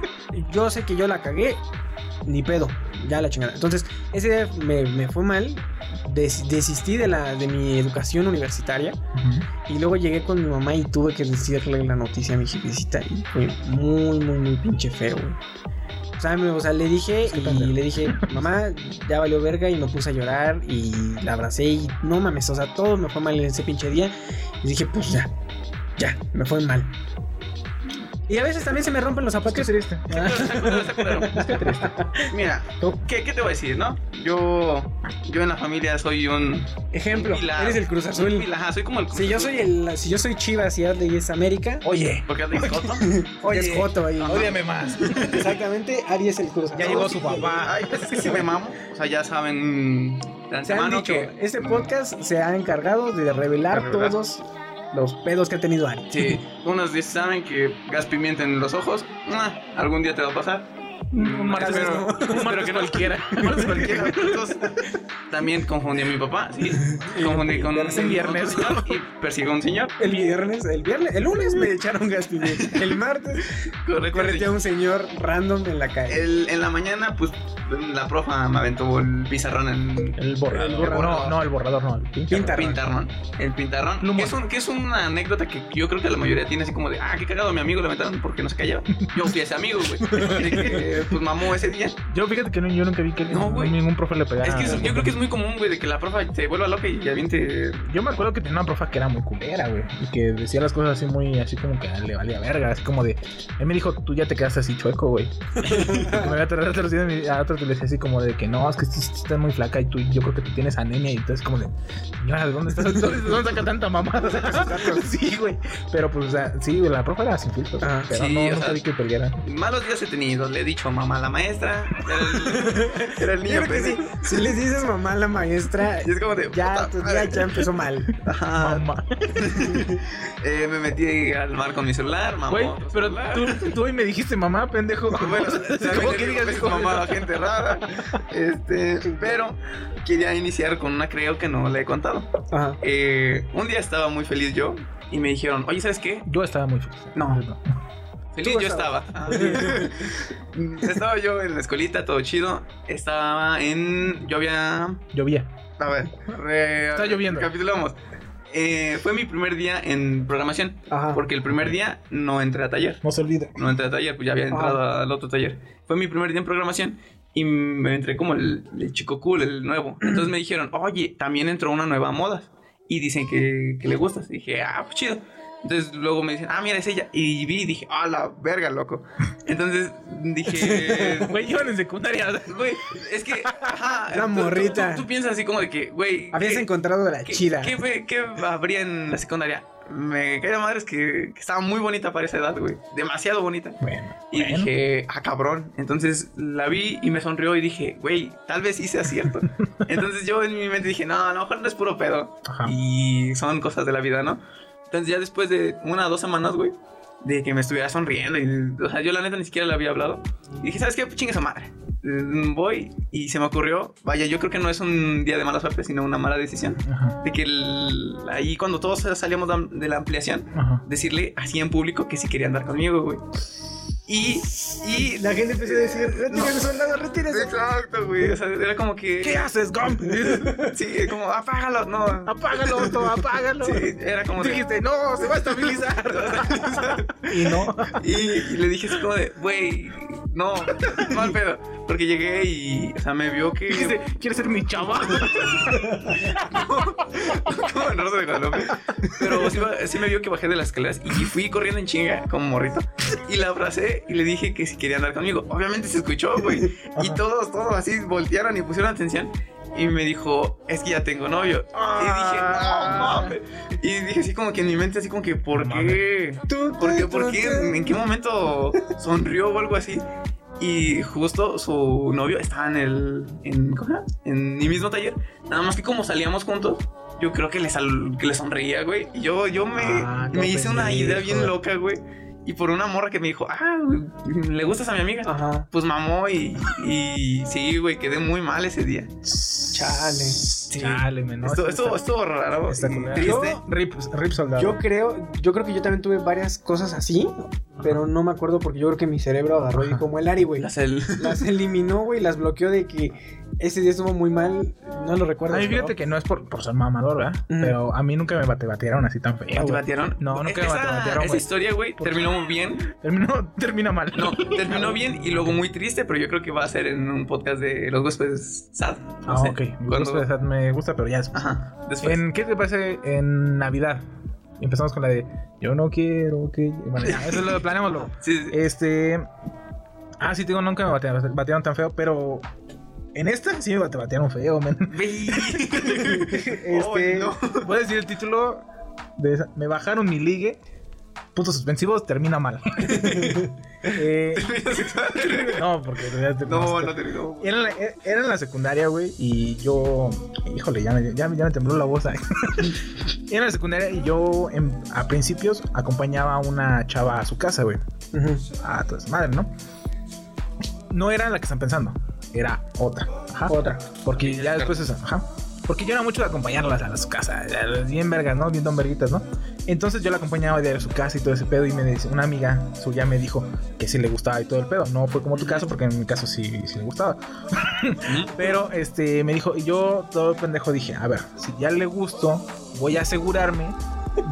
yo sé que yo la cagué, ni pedo, ya la chingada. Entonces, ese día me, me fue mal, des- desistí de, la, de mi educación universitaria Ujú. y luego llegué con mi mamá y tuve que decirle la noticia a mi jefecita y fue muy, muy, muy pinche feo, güey. O sea, me- o sea, le dije y le dije, mamá, ya valió verga y me puse a llorar y la abracé y no mames, o sea, todo me fue mal en ese pinche día. Y dije, pues ya, ya, me fue mal. Y a veces también se me rompen los zapatos. Qué triste. Mira, ¿qué, ¿qué te voy a decir, no? Yo, yo en la familia soy un Ejemplo, un pilar. eres el Cruz Azul. pilar, ajá, soy como el Cruz Si yo Azul. soy el, si yo soy Chivas y Adley es América, Oye, ¿Por qué andas de coto? Oye, es Joto ahí. ódiame más. Exactamente, Ari es el Cruz Azul. Ya llegó su papá. Ay, pues es que si me mamo. O sea, ya saben Se han dicho, que... este podcast se ha encargado de revelar De revelar. todos los pedos que ha tenido Ari. Sí, unos saben que gas pimienta en los ojos. ah, algún día te va a pasar. Un martes, Tal vez no. no. Un martes cualquiera. Un martes cualquiera. Entonces, también confundí a mi papá, sí. Confundí con Pero en viernes. y persigo a un señor. El viernes, el viernes, el lunes me echaron gas pimienta. El martes Correcto. correteé a un señor random en la calle. El- en la mañana, pues, la profa me aventó el pizarrón en... El borrador. El borrador. No, no, el borrador no. El. Pintarrón. Pintarrón. El pintarrón. Que es, un- que es una anécdota que yo creo que la mayoría tiene así como de, ah, qué cagado, a mi amigo le aventaron porque no se callaba. Yo fui ese amigo, güey. De que, pues, mamó ese día. Yo fíjate que no, yo nunca vi que No, güey. ningún profe le pegara. Es que yo creo que es muy común, güey, de que la profa se vuelva loca y aviente... Yo me acuerdo que tenía una profa que era muy culera, güey. Y que decía las cosas así muy, así como que le valía verga. Así como de. Él me dijo, tú ya te quedaste así chueco, güey. me había tardado otros días y a otros le decía así como de que no, es que estás muy flaca y tú, yo creo que tú tienes anemia. Y entonces, como de, señora, ¿de dónde estás? ¿De dónde, de saca tanta mamada? sí, güey. Pero pues, o sea, sí, la profa era sin filtros. Ah, pero sí, no, o nunca sea, vi que peleara. Malos días he tenido, le he dicho mamá la maestra. Era el, era el Yo niño creo que sí. pendejo. Si les dices mamá la maestra, Y es como de. ya tu día ya empezó mal. Ajá. Mamá. Eh, me metí al mar con mi celular, mamá. Güey, pero tú, tú hoy me dijiste mamá, pendejo. Bueno, ¿Cómo que digas eso? mamá a gente rara. Este, pero quería iniciar con una creo que no le he contado. Ajá. Eh, un día estaba muy feliz yo y me dijeron, oye, ¿sabes qué? Yo estaba muy feliz. No. Feliz yo estaba. estaba yo en la escuelita, todo chido. Estaba en. Yo había. Llovía. A ver, re- Está lloviendo. Recapitulamos. eh, fue mi primer día en programación. Ajá. Porque el primer día no entré a taller. No se olvide. No entré a taller, pues ya había entrado al otro taller. Fue mi primer día en programación y me entré como el, el chico cool, el nuevo. Entonces me dijeron, oye, también entró una nueva moda. Y dicen que, que le gustas. Y dije, ah, pues chido. Entonces luego me dicen, ah, mira, es ella. Y vi y dije, ah, la verga, loco. Entonces dije, Güey, iban en secundaria. güey, es que, ajá. Una tú- tú- morrita. Tú, tú piensas así como de que, güey. Habías ¿qué- encontrado la qué- chida. ¿qué, fue- qué habría en la secundaria? Me cae de madres que, que estaba muy bonita para esa edad, güey. Demasiado bonita. Bueno, Y bueno. dije, ah, cabrón. Entonces la vi y me sonrió y dije, güey, tal vez sí sea cierto. Entonces yo en mi mente dije, no, a lo mejor no es puro pedo. Ajá. Y son cosas de la vida, ¿no? Entonces ya después de una o dos semanas, güey, de que me estuviera sonriendo. Y, o sea, yo la neta ni siquiera le había hablado. Y dije, ¿sabes qué? Pues Chingue su madre. Mm, Voy y se me ocurrió, vaya, yo creo que no es un día de mala suerte, sino una mala decisión. Ajá. De que el- ahí cuando todos salíamos de- la ampliación, Ajá. decirle así en público que sí quería andar conmigo, güey. Y, y La gente empezó a decir, retírese, soldado, retírese. Exacto, güey. O sea, era como que. ¿Qué haces, Gump? Sí, como, apágalo, no. Apágalo, Otto, apágalo. Sí, era como de. Dijiste, no, se va a estabilizar. y no. Y, y le dije así como de, güey, no, mal pedo. Porque llegué y, o sea, me vio que. Dijiste, ¿quieres ser mi chava? como en Rosa de Guadalupe. Pero sí, sí me vio que bajé de las escaleras y fui corriendo en chinga, como morrito. Y la abracé y le dije que si quería andar conmigo. Obviamente se escuchó, güey. Y todos, todos así voltearon y pusieron atención. Y me dijo, es que ya tengo novio. Y dije, no mames. Y dije así como que en mi mente, así como que, ¿por No qué? ¿Por qué? ¿Por qué? ¿En qué momento sonrió o algo así? Y justo su novio estaba en el. En, ¿cómo en mi mismo taller. Nada más que como salíamos juntos, yo creo que le, sal- que le sonreía, güey. Y yo, yo me, Ah, me hice una idea bien loca, güey. Y por una morra que me dijo, ah, güey, le gustas a mi amiga. Ajá. Pues mamó y, y sí, güey, quedé muy mal ese día. Chale. Chale, men, no, esto, esto, estuvo raro. está y culero. triste. Yo, Rip, rip soldado. Yo creo, yo creo que yo también tuve varias cosas así, pero no me acuerdo porque yo creo que mi cerebro agarró y como el Ari, güey. Las el- Las eliminó, güey, las bloqueó de que ese día estuvo muy mal. No lo recuerdo. A mí fíjate que no es por, por ser mamador, ¿verdad? Pero a mí nunca me bate batearon así tan feo. ¿Te güey. batearon? No, nunca me esa, bate batearon, Esa historia, güey, terminó muy bien. Terminó, termina mal. No, terminó bien y luego muy triste, pero yo creo que va a ser en un podcast de los huéspedes sad. No Ah, sé. ok. Me Cuando- gusta, esa- me gusta, pero ya después. Ajá, después. ¿En qué te parece en Navidad? Empezamos con la de Yo no quiero que. Bueno, ya, eso lo. Sí, sí. Este. Ah, sí, te digo, nunca me batearon, batearon tan feo, pero. En esta sí me bate- batearon feo, men. Este. No. Voy a decir el título de esa. Me bajaron mi ligue. Puntos suspensivos, termina mal. Eh, no, porque realidad No, no terminó. era, en la- era en la secundaria, güey, y yo. Híjole, ya me, ya, me- ya me tembló la voz. ahí. era en la secundaria y yo en- a principios acompañaba a una chava a su casa, güey. Ujú. A toda esa madre, ¿no? No era la que están pensando, era otra. Ajá. Otra. Porque ya después esa, ajá. Porque yo era mucho de acompañarlas a su casa, bien vergas, ¿no? Bien don verguitas, ¿no? Entonces yo la acompañaba de a su casa y todo ese pedo y me dice, una amiga suya me dijo que sí le gustaba y todo el pedo. No fue como tu caso, porque en mi caso sí, sí le gustaba. Pero este me dijo, y yo todo pendejo dije, a ver, si ya le gusto, voy a asegurarme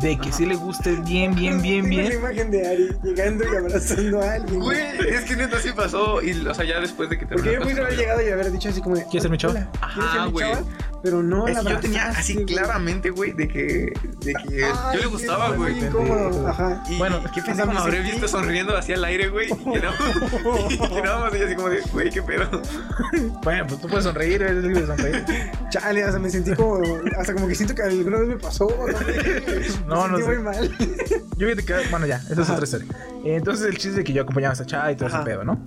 de que sí le guste bien, bien, bien, Tengo la bien. imagen de Ari llegando y abrazando a alguien. Güey, es que neta sí pasó. Y, o sea, ya después de que Porque terminó yo pudiste con haber llegado y haber dicho así como de, ¿Quieres ser mi chava? "Hola, ¿quieres Ajá, güey. Chava?" Pero no Es la que yo tenía así güey. claramente, güey, de que, de que Ay, yo le gustaba, güey. incómodo, Ajá. Y Bueno, qué o pendejo sea, me me habré visto sonriendo hacia el aire, güey. Y nada más- y nada más ella así como de, güey, qué pedo. Bueno, pues tú puedes sonreír, eres libre de sonreír. Chale, sea, me sentí como, hasta como que siento que alguna vez me pasó. No, me no sentí sé. muy mal. Yo fíjate que, bueno, ya, esa es otra historia. Entonces, el chiste de que yo acompañaba a esa chava y todo Ajá. ese pedo, ¿no?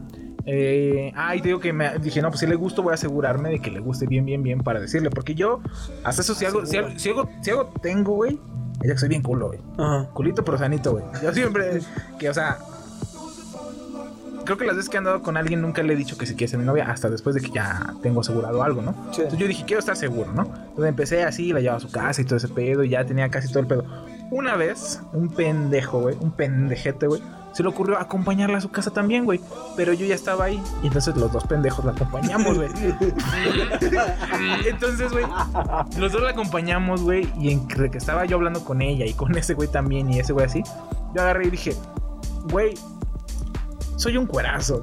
Eh, ah, y te digo que me dije, no, pues si le gusto, voy a asegurarme de que le guste bien, bien, bien para decirle. Porque yo, hasta eso, si algo, si algo, si algo, si algo tengo, güey, es que soy bien culo, güey. Ajá. Culito, pero sanito, güey. Yo siempre, que, o sea, creo que las veces que he andado con alguien nunca le he dicho que si quiere ser mi novia, hasta después de que ya tengo asegurado algo, ¿no? Sí. Entonces yo dije, quiero estar seguro, ¿no? Entonces empecé así, la llevaba a su casa y todo ese pedo, y ya tenía casi todo el pedo. Una vez, un pendejo, güey, un pendejete, güey, se le ocurrió acompañarla a su casa también, güey. Pero yo ya estaba ahí. Y entonces los dos pendejos la acompañamos, güey. entonces, güey, los dos la acompañamos, güey. Y entre que estaba yo hablando con ella y con ese güey también y ese güey así, yo agarré y dije, güey, soy un cuerazo.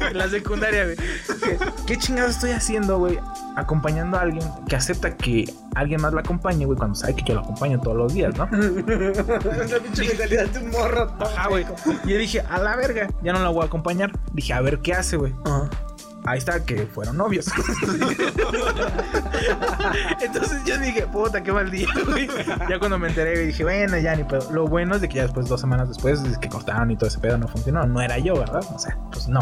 En la secundaria, güey. Dije, ¿Qué chingados estoy haciendo, güey? Acompañando a alguien que acepta que alguien más la acompañe, güey, cuando sabe que yo la acompaño todos los días, ¿no? Esa pinche mentalidad de un morro. Ajá, güey. Y yo dije, a la verga, ya no la voy a acompañar. Dije, a ver qué hace, güey. Ahí está, que fueron novios. Entonces yo dije, puta, qué mal día, güey. Ya cuando me enteré, dije, bueno, ya ni pedo. Lo bueno es de que ya después, dos semanas después, es que cortaron y todo ese pedo no funcionó. No era yo, ¿verdad? O sea, pues no.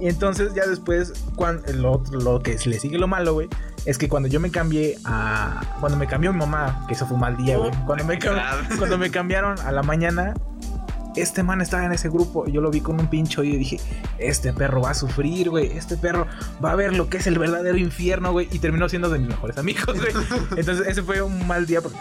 Y entonces ya después, cuando, lo, lo que le sigue lo malo, güey, es que cuando yo me cambié a... Cuando me cambió mi mamá, que eso fue un mal día, güey. Cuando me, cuando me cambiaron a la mañana, este man estaba en ese grupo yo lo vi con un pincho y dije, este perro va a sufrir, güey, este perro va a ver lo que es el verdadero infierno, güey, y terminó siendo de mis mejores amigos, güey. Entonces ese fue un mal día porque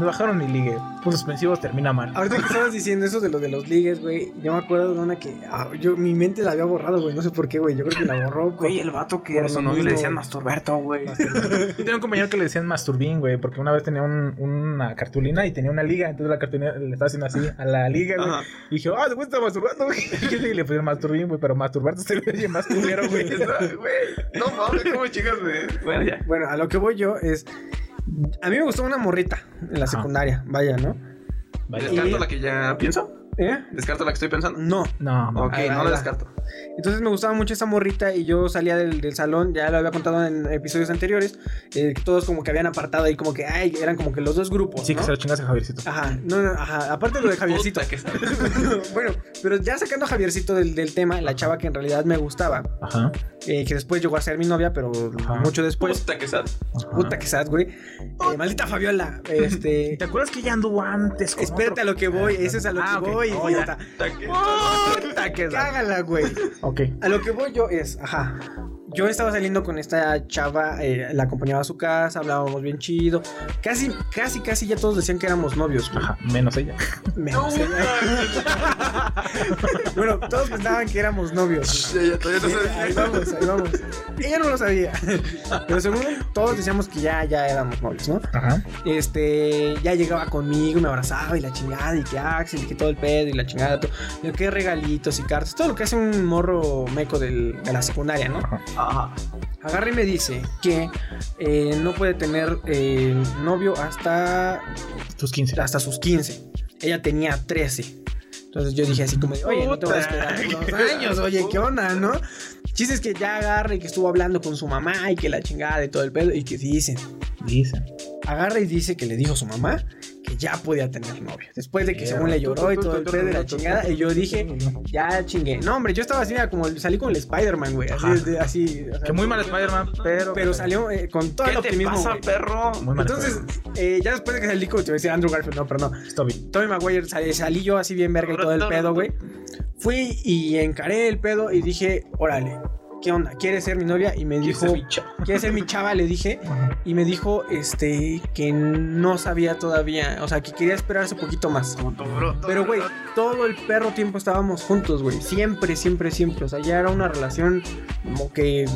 me bajaron mi ligue, pues suspensivos termina mal. Ahorita que estabas diciendo eso de lo de los ligues, güy, yo me acuerdo de una que ah, yo mi mente la había borrado, güey, no sé por qué, güey, yo creo que la borró. Güey, el vato que por a su novio le decían güey. masturberto, güey. Yo tenía un compañero que le decían masturbín, güey, porque una vez tenía un- una cartulina y tenía una liga, entonces la cartulina le estaba haciendo así a la liga, güey. Y dije, ah, se está masturbando, güey. Y le- pusieron masturbín, güey, pero masturbarte se ve más culero, güey. No mames, ¿cómo chicas de.? Bueno, ya. Bueno, a lo que voy yo es. A mí me gustó una morrita en la secundaria, vaya, ¿no? ¿Descarto la que ya pienso? ¿Eh? ¿Descarto la que estoy pensando? No. No, Ok, Ahí va, no ahí la va. descarto. Entonces me gustaba mucho esa morrita y yo salía del, del salón, ya lo había contado en episodios anteriores, eh, que todos como que habían apartado ahí, como que, ay, eran como que los dos grupos. Sí, que se lo chingas a Javiercito. Ajá, no, no, ajá, aparte de lo de Javiercito. Puta bueno, pero ya sacando a Javiercito del, del tema, la chava que en realidad me gustaba, Ajá. eh, que después llegó a ser mi novia, pero Ajá. mucho después. Puta que sabe. Puta que sad, güey. Eh, maldita Fabiola. Este. ¿Te acuerdas que ya anduvo antes? con Espérate otro? a lo que voy, eso es a lo Ah, que voy, idiota. Puta que Cágala, güey. Ok. A lo que voy yo es, ajá. Yo estaba saliendo con esta chava, eh, la acompañaba a su casa, hablábamos bien chido. Casi, casi, casi ya todos decían que éramos novios, güey. Ajá, menos ella. Menos ella. bueno, todos pensaban que éramos novios. Ya, todavía no sabes. ahí vamos, ahí vamos. Ella no lo sabía. Pero según todos decíamos que ya, ya éramos novios, ¿no? Ajá. Este, ya llegaba conmigo y me abrazaba y la chingada y que Axel y que todo el pedo y la chingada. Todo. Yo, qué regalitos y cartas, todo lo que hace un morro meco del- de la secundaria, ¿no? Ajá. Agarra y me dice que eh, no puede tener eh, novio hasta, Tus 15. hasta sus 15. Ella tenía 13. Entonces yo dije así como, de, oye, no te voy a esperar dos años, oye, ¿qué onda, no? Chiste es que ya agarra y que estuvo hablando con su mamá y que la chingada y todo el pedo y que dicen, Dicen. agarra y dice que le dijo a su mamá que ya podía tener novio. Después de que según le lloró y todo el pedo de la chingada, y yo dije, ya chingué. No, hombre, yo estaba así, mira, como salí con el Spider-Man, güey. Así, de- así. o sea, Que muy mal Spider-Man, pero. Pero salió eh, con todo el ¿Qué te optimismo. pasa, perro? Muy mal Entonces, eh, ya después de que salí con, te voy a decir Andrew Garfield, no, pero no. Spider-Man. Tommy Maguire, salí, salí yo así bien verga y todo el pedo, güey. Fui y encaré el pedo y dije, órale, ¿qué onda? ¿Quieres ser mi novia? Y me dijo, ¿quieres ser mi chava? Le dije. Y me dijo, este, que no sabía todavía, o sea, que quería esperarse un poquito más. Pero, güey, todo el perro tiempo estábamos juntos, güey. Siempre, siempre, siempre. O sea, ya era una relación como que...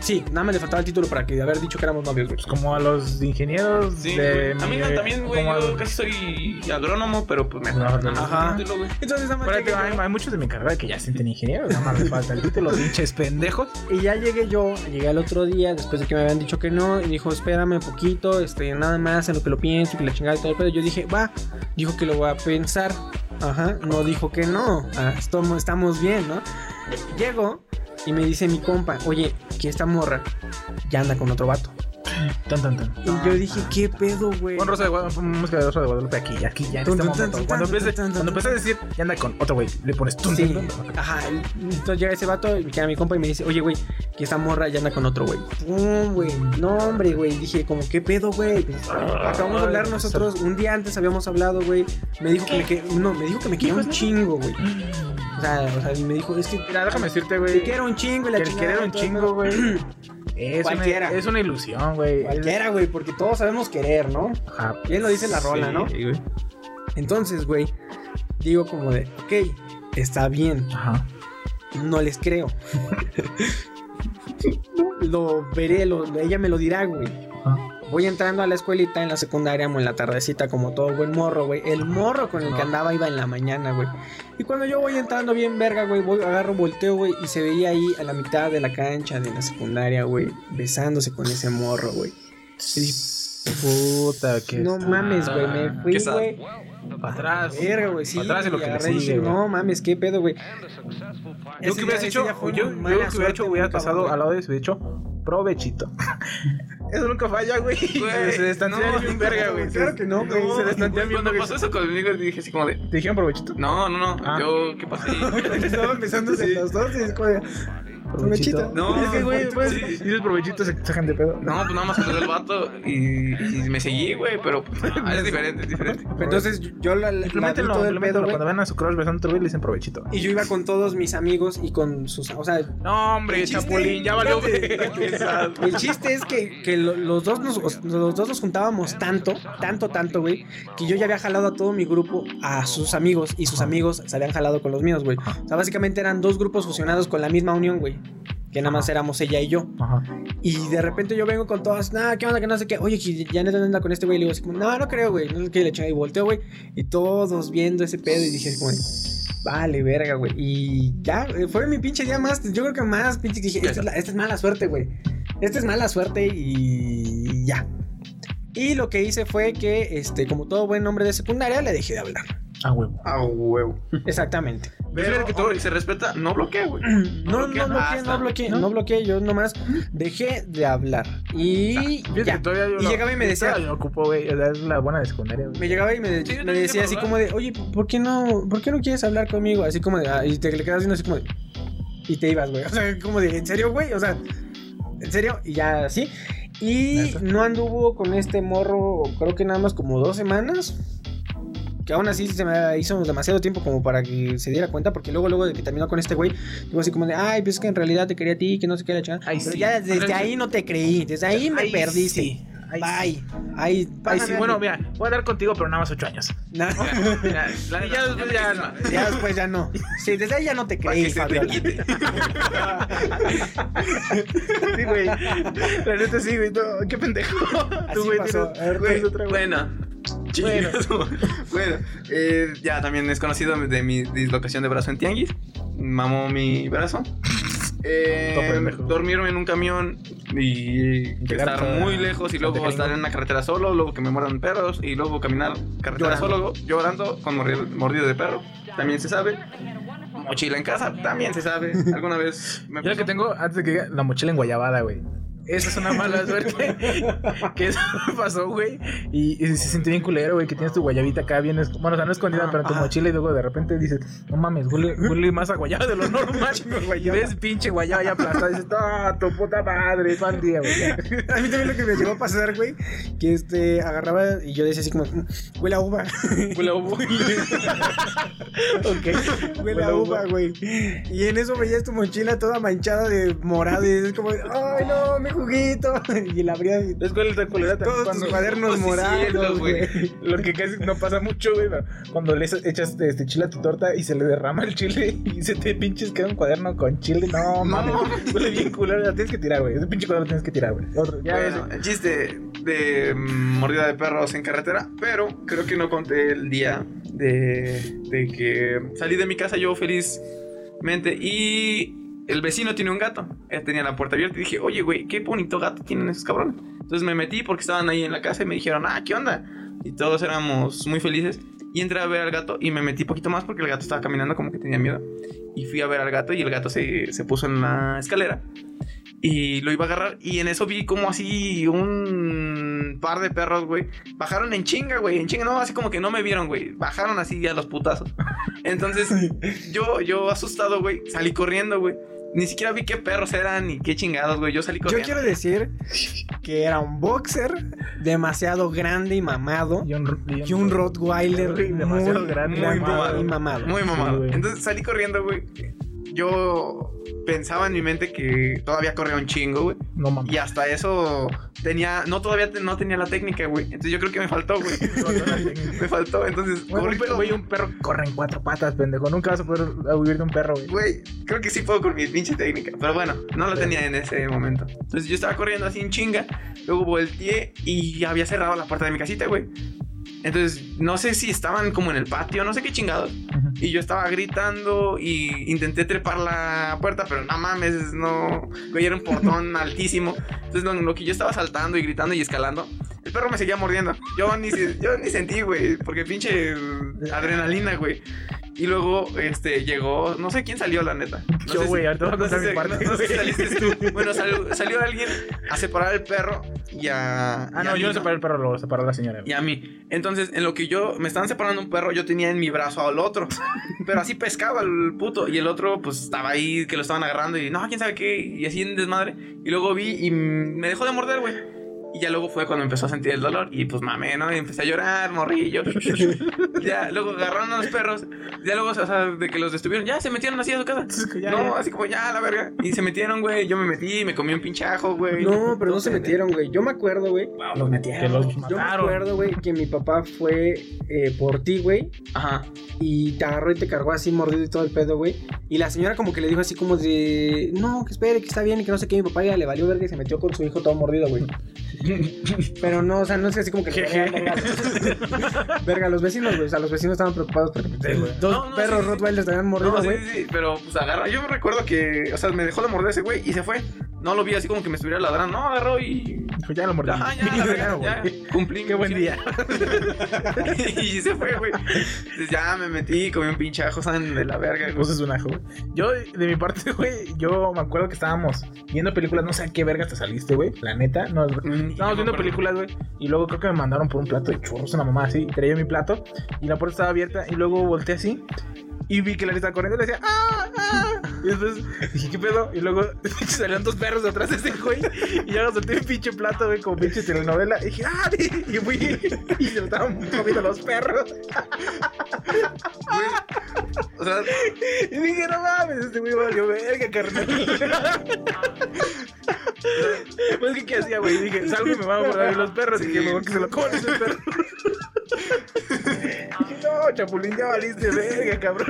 Sí, nada más le faltaba el título para que haber dicho que éramos novios, güey. Pues como a los ingenieros Sí, de. A mí también, güey. Yo casi soy agrónomo, pero pues mejor. No, más ajá. el título, güey. Entonces, nada más hay, muchos de mi carrera que ya se sienten ingenieros, nada más les falta el título, pinches pendejos. Y ya llegué yo, llegué al otro día, después de que me habían dicho que no, y dijo, espérame un poquito, este, nada más en lo que lo pienso, que la chingada y todo el pedo. Yo dije, va, dijo que lo voy a pensar. Ajá, no dijo que no. Ah, estamos, estamos bien, ¿no? Llego y me dice mi compa, oye, que esta morra ya anda con otro vato. Tan, tan, tan. Y yo dije, ¿qué pedo, güey? Pon Rosa de Guadalupe, música de Rosa de Guadalupe aquí, aquí, ya en este momento. Cuando empieces a decir, ya anda con otro güey, le pones tun, Sí, ajá. Entonces llega ese vato y me queda mi compa y me dice, oye, güey, que esta morra ya anda con otro güey. Pum, güey. No, hombre, güey. Dije, como, ¿qué pedo, güey? Pues, Acabamos de hablar nosotros. Un día antes habíamos hablado, güey. Me dijo que me que No, me dijo que me quería un chingo, güey. O sea, o sea, me dijo, es que. Mira, déjame decirte, Te güey. quiero un chingo y la Que chingada. un y todo el chingo, güey. Es una, es una ilusión, güey. Cualquiera, güey, porque todos sabemos querer, ¿no? Ajá. Bien lo dice la rola, Sí, ¿no? güey. Entonces, güey, digo como de, ok, está bien, Ajá. no les creo. lo veré, lo- ella me lo dirá, güey. Ajá. Voy entrando a la escuelita en la secundaria, en la tardecita, como todo buen morro, güey. El morro con el que andaba iba en la mañana, güey. Y cuando yo voy entrando bien verga, güey, voy, agarro, volteo, güey, y se veía ahí a la mitad de la cancha de la secundaria, güey, besándose con ese morro, güey. Y dije, Puta, que. no mames, güey, me fui, güey. Para atrás. Verga, güey, sí. Para atrás de lo que le sigue, güey. No mames, qué pedo, güey. Yo que hubieras hecho, yo, yo que hubiera hecho, hubiera pasado al lado de eso, hubiera dicho, provechito. Eso nunca falla, güey. Se destantean no, bien verga, güey. Claro que no, güey. Se Güey, destantean bien Cuando verga. pasó eso conmigo, dije así como de. ¿Te dijeron provechito? No, no, no. Ah. Yo, ¿qué pasó? Estaban besándose los dos y es como de, Provechito. No, es que, güey, pues, sí. dices provechito, se sacan de pedo. No, pues nada más saludé el vato y, y me seguí, güey, pero pues, no, es diferente, es diferente. Entonces yo la, la Implementenlo, adulto del pedo, güey. Cuando ven a su crush besando güey, le dicen provechito. Y yo iba con todos mis amigos y con sus. O sea, No, hombre, El chapulín, ya valió, el chiste es que, que lo- los, dos nos, los dos nos juntábamos tanto, tanto, tanto, güey, que yo ya había jalado a todo mi grupo a sus amigos y sus amigos se habían jalado con los míos, güey. O sea, básicamente eran dos grupos fusionados con la misma unión, güey. Que nada más éramos ella y yo. Ajá. Y de repente yo vengo con todas, nada, ¿qué onda? Que no sé qué. Oye, que ya no anda con este güey. Le digo así como, no, no creo, güey. No sé qué, le eché y volteo, güey. Y todos viendo ese pedo y dije así como, vale, verga, güey. Y ya, eh, fue mi pinche día más, yo creo que más pinche dije, esta es, la- esta es mala suerte, güey. Esta es mala suerte y ya. Y lo que hice fue que, este, como todo buen hombre de secundaria, le dejé de hablar. Ah, huevo. A huevo. Exactamente. Pero que todo se respeta, no bloquea, güey. No, no bloqueé, Ah, no bloqueé, no bloqueé, yo nomás dejé de hablar. Y Fíjate ya. que todavía yo Y no- llegaba y me decía, Yo ocupo, güey. Es la buena de secundaria, güey. me llegaba y me, decía así como de, oye, ¿por qué no, por qué no quieres hablar conmigo? Así como de, ah, y te le quedas viendo así como de, y te ibas, güey. O sea, como de, ¿en serio, güey? O sea, ¿en serio? Y ya así. Y no anduvo con este morro, creo que nada más como dos semanas. Que aún así se me hizo demasiado tiempo como para que se diera cuenta, porque luego, luego de que terminó con este güey, digo así como de, ay, pues es que en realidad te quería a ti, que no sé qué, la chingada". Ay, Pero sí. ya desde ahí no te creí, desde ahí me Ay, perdiste. sí. Ay, Bye. Ay, Ay, sí, bueno, mira, voy a dar contigo, pero nada más ocho años. No. Mira, la Y ya después ya no. Ya después ya no. Sí, desde ahí ya no te creí, te Fabiola. quite. Sí, güey. La neta sí, güey. No, qué pendejo. Así güey, pasó. tienes- A ver, Güey, otra, güey. bueno. Chingas, bueno, eh, ya también es conocido de mi dislocación de brazo en tianguis. Mamó mi brazo. Eh, dormirme en un camión y Llegar estar muy lejos y luego estar en una carretera solo, luego que me muerdan perros y luego caminar carretera Llorando. solo, llorando con mordido, de perro. También se sabe. Mochila en casa, también se sabe. Alguna vez me Yo lo que tengo, antes de que la mochila en Guayabada, güey. Esa es una mala suerte. que eso me pasó, güey. Y, y se siente bien culero, güey, que tienes tu guayabita acá bien. Bueno, o sea, no escondida, pero en tu Ajá. mochila. Y luego de repente dices, no mames, huele, huele más a guayaba de lo normal. y ves pinche guayaba ya aplastada. Y dices, ah, tu puta madre, mal día, güey. A mí también lo que me llegó a pasar, güey, que este agarraba y yo decía así como, "Mm, huele a uva. Huele a uva. ok. Huele a uva, güey. Y en eso veías tu mochila toda manchada de morado y es como, ay no, mi juguito. Y la abrías y Es cuál es la culera todos cuando- tus cuadernos morados, güey. Lo que casi no pasa mucho, güey, cuando le echas este chile a tu torta y se le derrama el chile y se te pinches queda un cuaderno con chile. No, mames, huele bien culero, la tienes que tirar, güey. Ese pinche cuaderno tienes que tirar, güey. Otro, ya Bueno, el chiste de mm, mordida de perros en carretera, pero creo que no conté el día de, de que salí de mi casa yo felizmente y el vecino tiene un gato. Él tenía la puerta abierta y dije, oye, güey, qué bonito gato tienen esos cabrones. Entonces me metí porque estaban ahí en la casa y me dijeron, ah, ¿qué onda? Y todos éramos muy felices. Y entré a ver al gato y me metí poquito más porque el gato estaba caminando como que tenía miedo. Y fui a ver al gato y el gato se, se puso en la escalera y lo iba a agarrar. Y en eso vi como así un par de perros, güey. Bajaron en chinga, güey. En chinga, no, así como que no me vieron, güey. Bajaron así a los putazos. Entonces, yo, yo asustado, güey, salí corriendo, güey. Ni siquiera vi qué perros eran ni qué chingados, güey. Yo salí Yo corriendo. quiero decir que era un boxer demasiado grande y mamado. Y un, Y un Rottweiler demasiado muy grande, mamado. y mamado. Muy mamado. Entonces salí corriendo, güey. Yo pensaba en mi mente que todavía corría un chingo, güey. No mames. Y hasta eso tenía, no todavía te- no tenía la técnica, güey. Entonces yo creo que me faltó, güey. me faltó, entonces Güey, un, corrí pe- todo. güey, un perro corre en cuatro patas, pendejo. Nunca vas a poder huir de un perro, güey. Güey, creo que sí puedo con mi pinche técnica. Pero bueno, no la tenía en ese momento. Entonces yo estaba corriendo así en chinga. Luego volteé y había cerrado la puerta de mi casita, güey. Entonces, no sé si estaban como en el patio, no sé qué chingados. Y yo estaba gritando y intenté trepar la puerta, pero no mames, no. Güey, era un portón altísimo. Entonces, lo, lo que yo estaba saltando y gritando y escalando, el perro me seguía mordiendo. Yo ni, yo ni sentí, güey, porque pinche adrenalina, güey. Y luego, este, llegó, no sé quién salió, la neta. No Yo, güey, ahorita no sé si- parte, no- no sé si saliste tú. Bueno, salió, salió alguien a separar al perro y a. Ah, y a no, mí, yo no separé el perro, lo separó la señora. y a mí. Entonces, en lo que yo me estaban separando un perro, yo tenía en mi brazo al otro. Pero así pescaba el puto. Y el otro, pues estaba ahí, que lo estaban agarrando. Y no, quién sabe qué. Y así en desmadre. Y luego vi y me dejó de morder, güey. Y ya luego fue cuando empezó a sentir el dolor. Y pues mamé, ¿no? Y empecé a llorar, morrillo. ya, luego agarraron a los perros. Ya luego, o sea, de que los detuvieron, ya se metieron así a su casa. Ya, no, ya. así como ya, la verga. Y se metieron, güey. Yo me metí, me comí un pinchajo, güey. No, pero no se metieron, güey. Yo me acuerdo, güey. Los metieron. Que los Yo me mataron. acuerdo, güey, que mi papá fue eh, por ti, güey. Ajá. Y te agarró y te cargó así mordido y todo el pedo, güey. Y la señora como que le dijo así como de... No, que espere, que está bien y que no sé qué. Mi papá ya le valió verga y se metió con su hijo todo mordido, güey. Pero no, o sea, no es así como que... verga, verga, los vecinos, güey. O sea, los vecinos estaban preocupados porque pues, dos No, no, perros sí, sí, sí. Rottweilers habían mordido, No, sí, güey. sí, sí, pero pues agarra. Yo me recuerdo que, o sea, me dejó de morder ese güey y se fue. No lo vi así como que me estuviera ladrando. No, agarró y. Pues ya lo mordí. Ajá, ya, la verga, ya. güey. Cumplí. Qué buen día. y se fue, güey. Entonces ya me metí, comí un pinche ajo, ¿saben? De la verga, güey. Pues es un ajo, güey. Yo, de mi parte, güey, yo me acuerdo que estábamos viendo películas, no sé a qué verga te saliste, güey. La neta, no, estábamos viendo películas, güey. Y luego creo que me mandaron por un plato de churros, una mamá así. Y traía mi plato y la puerta estaba abierta. Y luego volteé así y vi que la estaba corriendo y le decía, ¡ah! ¡ah! Y después dije, ¿qué pedo? Y luego salieron dos perros detrás de ese güey. Y ya solté mi pinche plato, güey, como pinche telenovela. Y dije, ¡ah! Y fui y se lo estaban comiendo los perros. O sea, Y dije, no mames, este güey valió verga, carnal. pues que qué hacía, güey. Dije, salgo y me van a morder los perros. Y que mejor que se lo coman ese perro. dije, no, chapulín, ya valiste verga, cabrón.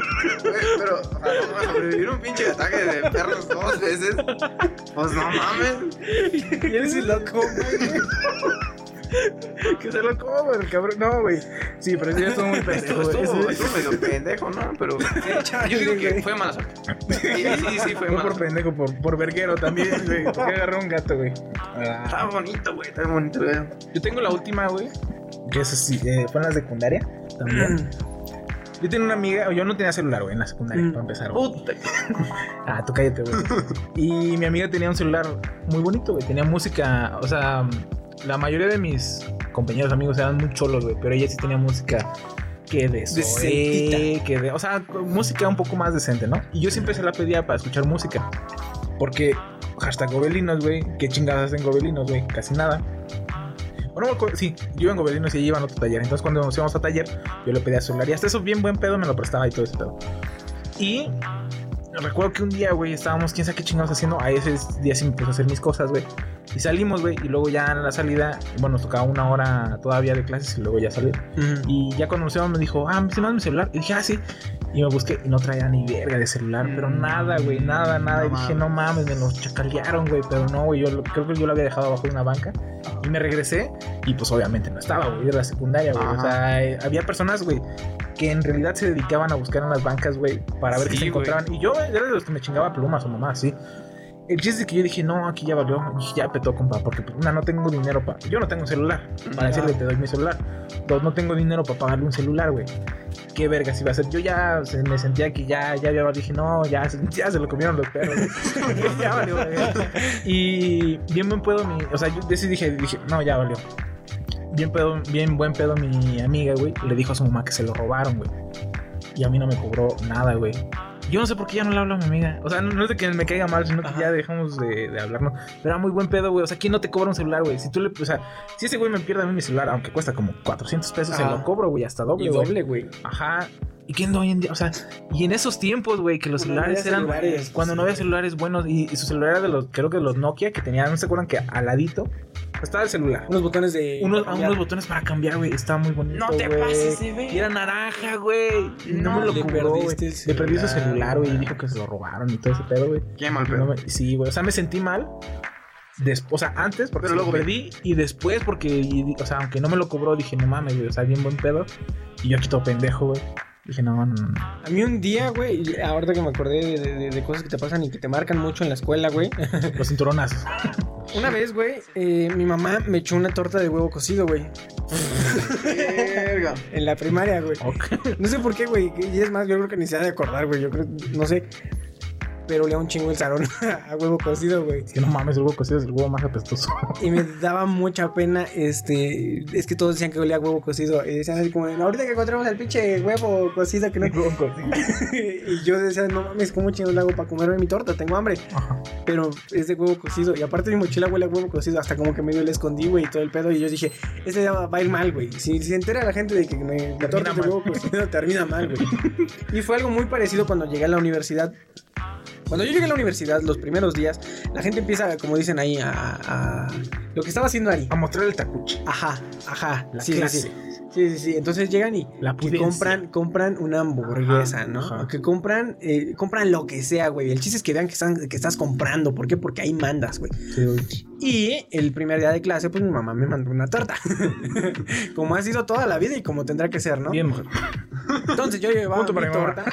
pero, o sea, no, mames, sobrevivir un pinche ataque de perros dos veces. Pues no mames. Y eres loco, güey. que se lo coman, el cabrón. No, güey. Sí, pero eso ya estuvo muy pendejo, Estuvo, estuvo, estuvo medio pendejo, ¿no? Pero yo digo que fue mala suerte. Sí, sí, sí, fue Fue mala por pendejo, por, por verguero también, güey. Que agarró un gato, güey. Ah. Está bonito, güey, está bonito, güey. Yo tengo la última, güey. Que es así, eh, fue en la secundaria también. Yo tenía una amiga, yo no tenía celular, güey, en la secundaria, para empezar, güey. Puta. Ah, tú cállate, güey. Y mi amiga tenía un celular muy bonito, güey. Tenía música, o sea, la mayoría de mis compañeros amigos eran muy cholos, güey. Pero ella sí tenía música que de Decentita. que de, o sea, música un poco más decente, ¿no? Y yo siempre se la pedía para escuchar música. Porque, hashtag gobelinos, güey. ¿Qué chingadas hacen gobelinos, güey? Casi nada. Bueno, sí, yo en gobelinos y ella iba en otro taller. Entonces, cuando nos íbamos a taller, yo le pedía celular. Y hasta eso, bien buen pedo, me lo prestaba y todo ese pedo. Y recuerdo que un día, güey, estábamos, quién sabe qué chingados haciendo. A ese día sí me puse a hacer mis cosas, güey. Y salimos, güey. Y luego ya en la salida, bueno, nos tocaba una hora todavía de clases y luego ya salir. Y ya cuando nos íbamos me dijo, ah, ¿se me mi celular? Y dije, ah, sí. Y me busqué y no traía ni verga de celular, pero nada, güey, nada, nada. y dije, no mames, me los chacalearon, güey. Pero no, güey, yo creo que yo lo había dejado abajo de una banca. Y me regresé y pues obviamente no estaba, güey, era la secundaria, güey. O sea, eh, había personas, güey, que en realidad se dedicaban a buscar en las bancas, güey, para ver qué Sí, se güey. encontraban. Y yo era de los que me chingaba plumas o mamá, sí. El chiste es que yo dije, no, aquí ya valió, ya petó, compa, porque pues, una, no tengo dinero para. Yo no tengo un celular, para decirle, te doy mi celular. Dos, no tengo dinero para pagarle un celular, güey. Qué vergas iba a ser. Yo ya se- me sentía que ya, ya había, dije, no, ya, se- ya se lo comieron los perros, ya valió, güey. Y bien buen pedo mi. O sea, yo de ese dije, dije, no, ya valió. Bien, pedo, bien buen pedo mi amiga, güey. Le dijo a su mamá que se lo robaron, güey. Y a mí no me cobró nada, güey. Yo no sé por qué ya no le hablo a mi amiga. O sea, no, no es de que me caiga mal, sino que ya dejamos de, de hablarnos. Pero era muy buen pedo, güey. O sea, ¿quién no te cobra un celular, güey? Si tú le. O sea, si ese güey me pierde a mí mi celular, aunque cuesta como 400 pesos, se lo cobro, güey, hasta doble, Y doble, güey. Ajá. ¿Y quién hoy en día? O sea, y en esos tiempos, güey, que los Cuando no celulares eran. celulares, cuando no había celulares buenos y, y su celular era de los, creo que de los Nokia que tenían, ¿no se acuerdan que al ladito estaba el celular? Unos botones de. Unos, unos botones para cambiar, güey. Estaba muy bonito. No te güey. pases de ver. Y era naranja, güey. No, No, me lo le perdiste el Le perdí su celular, güey. Y dijo que se lo robaron y todo ese pedo, güey. Qué mal No pedo. me- Sí, güey. O sea, me sentí mal. Después, o sea, antes porque Pero lo perdí y después porque, y- o sea, aunque no me lo cobró, dije, no mames, güey, o sea, bien buen pedo. Y yo aquí todo pendejo, güey. Dije, no, no. A mí un día, güey, y ahorita que me acordé de, de- de cosas que te pasan y que te marcan mucho en la escuela, güey. Los cinturonazos. Una vez, güey, eh, mi mamá me echó una torta de huevo cocido, güey. En la primaria, güey. No sé por qué, güey. Y es más, yo creo que ni se ha de acordar, güey. Yo creo, no sé. Pero olía un chingo el salón a huevo cocido, güey. Que no mames, el huevo cocido es el huevo más apestoso. Y me daba mucha pena, este... Es que todos decían que olía a huevo cocido. Y decían así como, ahorita que encontremos el pinche huevo cocido que no... y yo decía, no mames, ¿cómo chingos le hago para comerme mi torta? Tengo hambre. Ajá. Pero es de huevo cocido. Y aparte mi mochila huele a huevo cocido. Hasta como que medio le escondí, güey, y todo el pedo. Y yo dije, este va a ir mal, güey. Si se entera la gente de que me, la torta de huevo cocido, termina mal, güey. Y fue algo muy parecido cuando llegué a la universidad. Cuando yo llegué a la universidad, los primeros días, la gente empieza, como dicen ahí, a... a- lo que estaba haciendo Ari. A mostrar el tacuche. Ajá, ajá. La sí, sí, clase. sí. Sí, sí, sí. Entonces llegan y, La y compran, compran una hamburguesa, Ajá, ¿no? ajá. Que compran, eh, compran lo que sea, güey. El chiste es que vean que, están, que estás comprando. ¿Por qué? Porque ahí mandas, güey. Sí. Y el primer día de clase, pues mi mamá me mandó una torta. como ha sido toda la vida y como tendrá que ser, ¿no? Bien, mujer. Entonces yo llevaba mi torta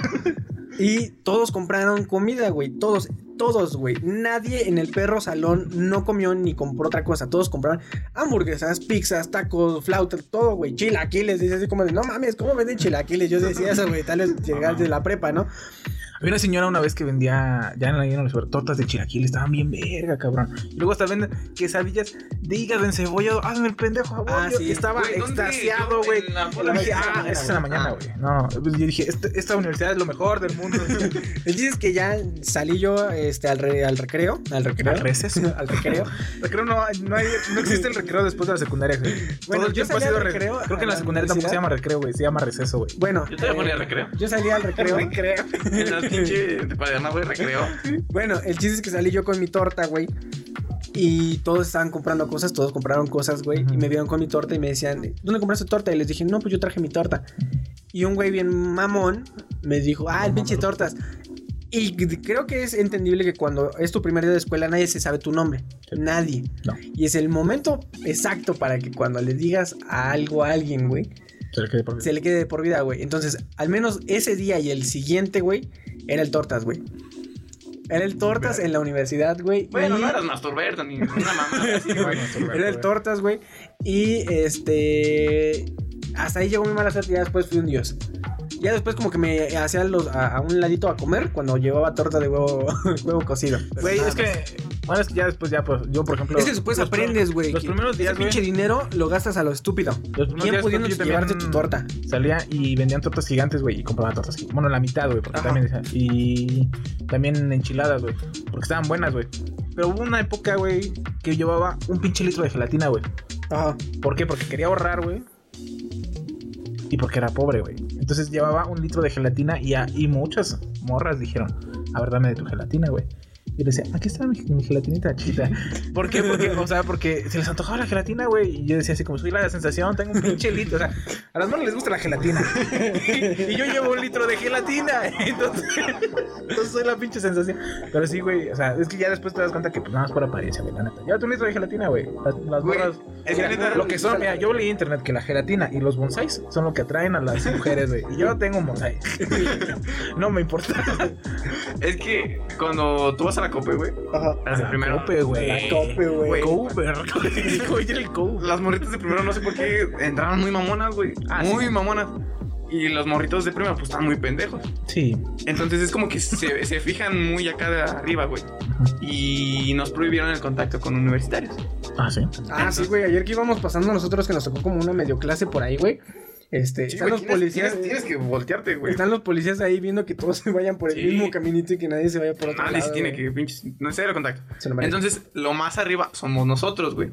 y todos compraron comida, güey. Todos, todos, güey. Nadie en el perro salón no comió ni compró otra cosa. Todos compraron hamburguesas, pizzas, tacos, flautas, todo, güey. Chilaquiles. Dice así como de, no mames, ¿cómo venden chilaquiles? Yo decía eso, güey. Tal vez llegar de la prepa, ¿no? Había una señora una vez que vendía, ya en la en los tortas de chilaquil, estaban bien verga, cabrón. Y luego hasta venden quesadillas de hígado encebollado. Hazme el pendejo, a vos. Ah, sí. estaba Güey, ¿dónde? extasiado, güey. ah, es en la güey. mañana, güey. No, pues yo dije, este- esta universidad es lo mejor del mundo. El chiste es que ya salí yo este, al, re- al recreo. Al recreo. Al receso. al recreo. Recreo no, hay- no, hay- no existe el recreo después de la secundaria, güey. Bueno, Todo el yo tiempo ha salí sido al re- recreo Creo que en a la la secundaria tampoco se llama recreo, güey. Se llama receso, güey. Bueno, Yo todavía eh, ponía recreo. Yo salí al recreo. Recreo. Pinche cuaderna, güey, recreo. Bueno, el chiste es que salí yo con mi torta, güey. Y todos estaban comprando cosas, todos compraron cosas, güey. Y me vieron con mi torta y me decían, ¿dónde compraste torta? Y les dije, no, pues yo traje mi torta. Y un güey bien mamón me dijo, ah, el pinche tortas. Y creo que es entendible que cuando es tu primer día de escuela nadie se sabe tu nombre. Nadie. No. Y es el momento exacto para que cuando le digas a algo a alguien, güey, Se le quedé por se le quede de por vida, güey. Entonces, al menos ese día y el siguiente, güey, era el tortas, güey. Era el tortas en la universidad, güey. Bueno, y- no eras masturberto ni una mamá así, güey. Era el tortas, güey. Y este. Hasta ahí llegó mi mala suerte y ya después fui un dios. Ya después como que me hacía los, a, a un ladito a comer cuando llevaba torta de huevo, huevo cocido. Güey, es que. Bueno, es que ya después, ya, pues, yo, por ejemplo. Es que después aprendes, güey. Los primeros días, güey. pinche dinero lo gastas a lo estúpido. Los días pudiendo yo llevarte tu torta. Salía y vendían tortas gigantes, güey, y compraba tortas gigantes. Bueno, la mitad, güey, porque Ajá. también Y también enchiladas, güey, porque estaban buenas, güey. Pero hubo una época, güey, que llevaba un pinche litro de gelatina, güey. Ajá. ¿Por qué? Porque quería ahorrar, güey. Y porque era pobre, güey. Entonces llevaba un litro de gelatina y, a- y muchas morras dijeron, a ver, dame de tu gelatina, güey. Y le decía, aquí está mi, mi gelatinita chiquita. ¿Por qué? Porque, o sea, porque se les antojaba la gelatina, güey. Y yo decía así como, soy la sensación, tengo un pinche litro. O sea, a las morras les gusta la gelatina. y yo llevo un litro de gelatina. Entonces, entonces soy la pinche sensación. Pero sí, güey, o sea, es que ya después te das cuenta que pues nada más por apariencia, güey, la neta. Llévate un litro de gelatina, güey. Las, las Güey, es que Mira, neta- lo que son, mira, yo leí en internet que la gelatina y los bonsáis son lo que atraen a las mujeres, güey. Y yo tengo un bonsai. no me importa. Es que cuando tú vas a la cope, güey. Ajá. Las de La primero. cope, güey. La cope, güey. Las morritas de primero no sé por qué entraban muy mamonas, güey. Ah, muy sí. mamonas. Y los morritos de primero, pues están muy pendejos. Sí. Entonces es como que se, se fijan muy acá de arriba, güey. Y nos prohibieron el contacto con universitarios. Ah, sí. Ah, sí, güey. Ayer que íbamos pasando nosotros que nos tocó como una medio clase por ahí, güey. Este, Sí, están los tienes- policías. Tienes, tienes que voltearte, güey. Están los policías ahí viendo que todos se vayan por el Sí. mismo caminito y que nadie se vaya por otro Nadie lado. se tiene que pinches. No es cero contacto. Lo. Entonces, lo más arriba somos nosotros, güey.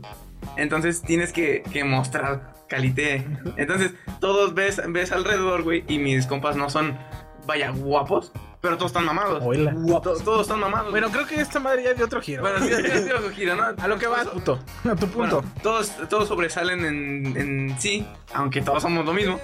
Entonces, tienes que, que mostrar calité. Entonces, todos ves, ves alrededor, güey. Y mis compas no son, vaya, guapos. Pero todos están mamados. Oíla. To- Todos están mamados. Bueno, creo que esta madre ya de otro giro. Bueno, sí, sí, sí, ojo, gira, ¿no? a lo que va, puto. A tu punto. Bueno, todos, todos sobresalen en, en sí, aunque todos somos lo mismo.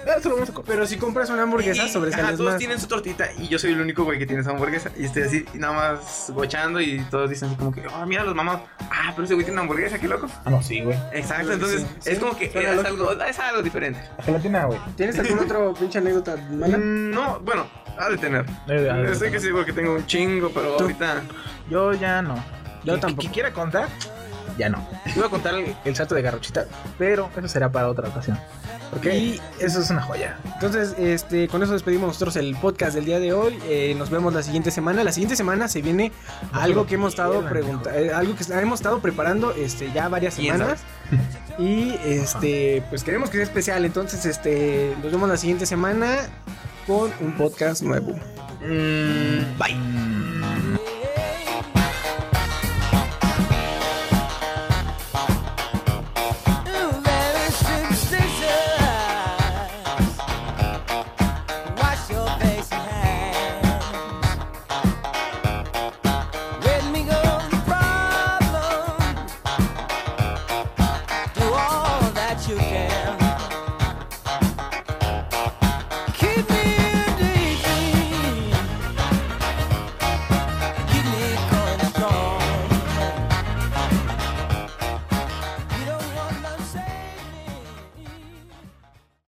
Pero si compras una hamburguesa, Y- sobresales ajá, todos más. tienen su tortita y yo soy el único güey que tiene esa hamburguesa. Y estoy así, nada más gochando y todos dicen así como que, oh, mira los mamás. Ah, pero ese güey tiene una hamburguesa, qué loco. Ah, no, sí, güey. Exacto, entonces Sí, es sí, como que es algo, es algo diferente. La gelatina, güey. ¿Tienes alguna otra pinche anécdota mala? Mm, No, bueno, ha de tener. Eh, a ver, Estoy que seguro que tengo un chingo, pero Tú. ahorita. Yo ya no. Yo tampoco. Que quiera contar, ya no. Iba a contar el, el salto de garrochita, pero eso será para otra ocasión. Ok. Y eso es una joya. Entonces, este, con eso despedimos nosotros el podcast del día de hoy. Eh, nos vemos la siguiente semana. La siguiente semana se viene algo que hemos estado preguntando, algo que hemos estado preparando, este, ya varias ¿Quién semanas. Y este, pues queremos que sea especial. Entonces, este, nos vemos la siguiente semana con un podcast nuevo. Mm, bye.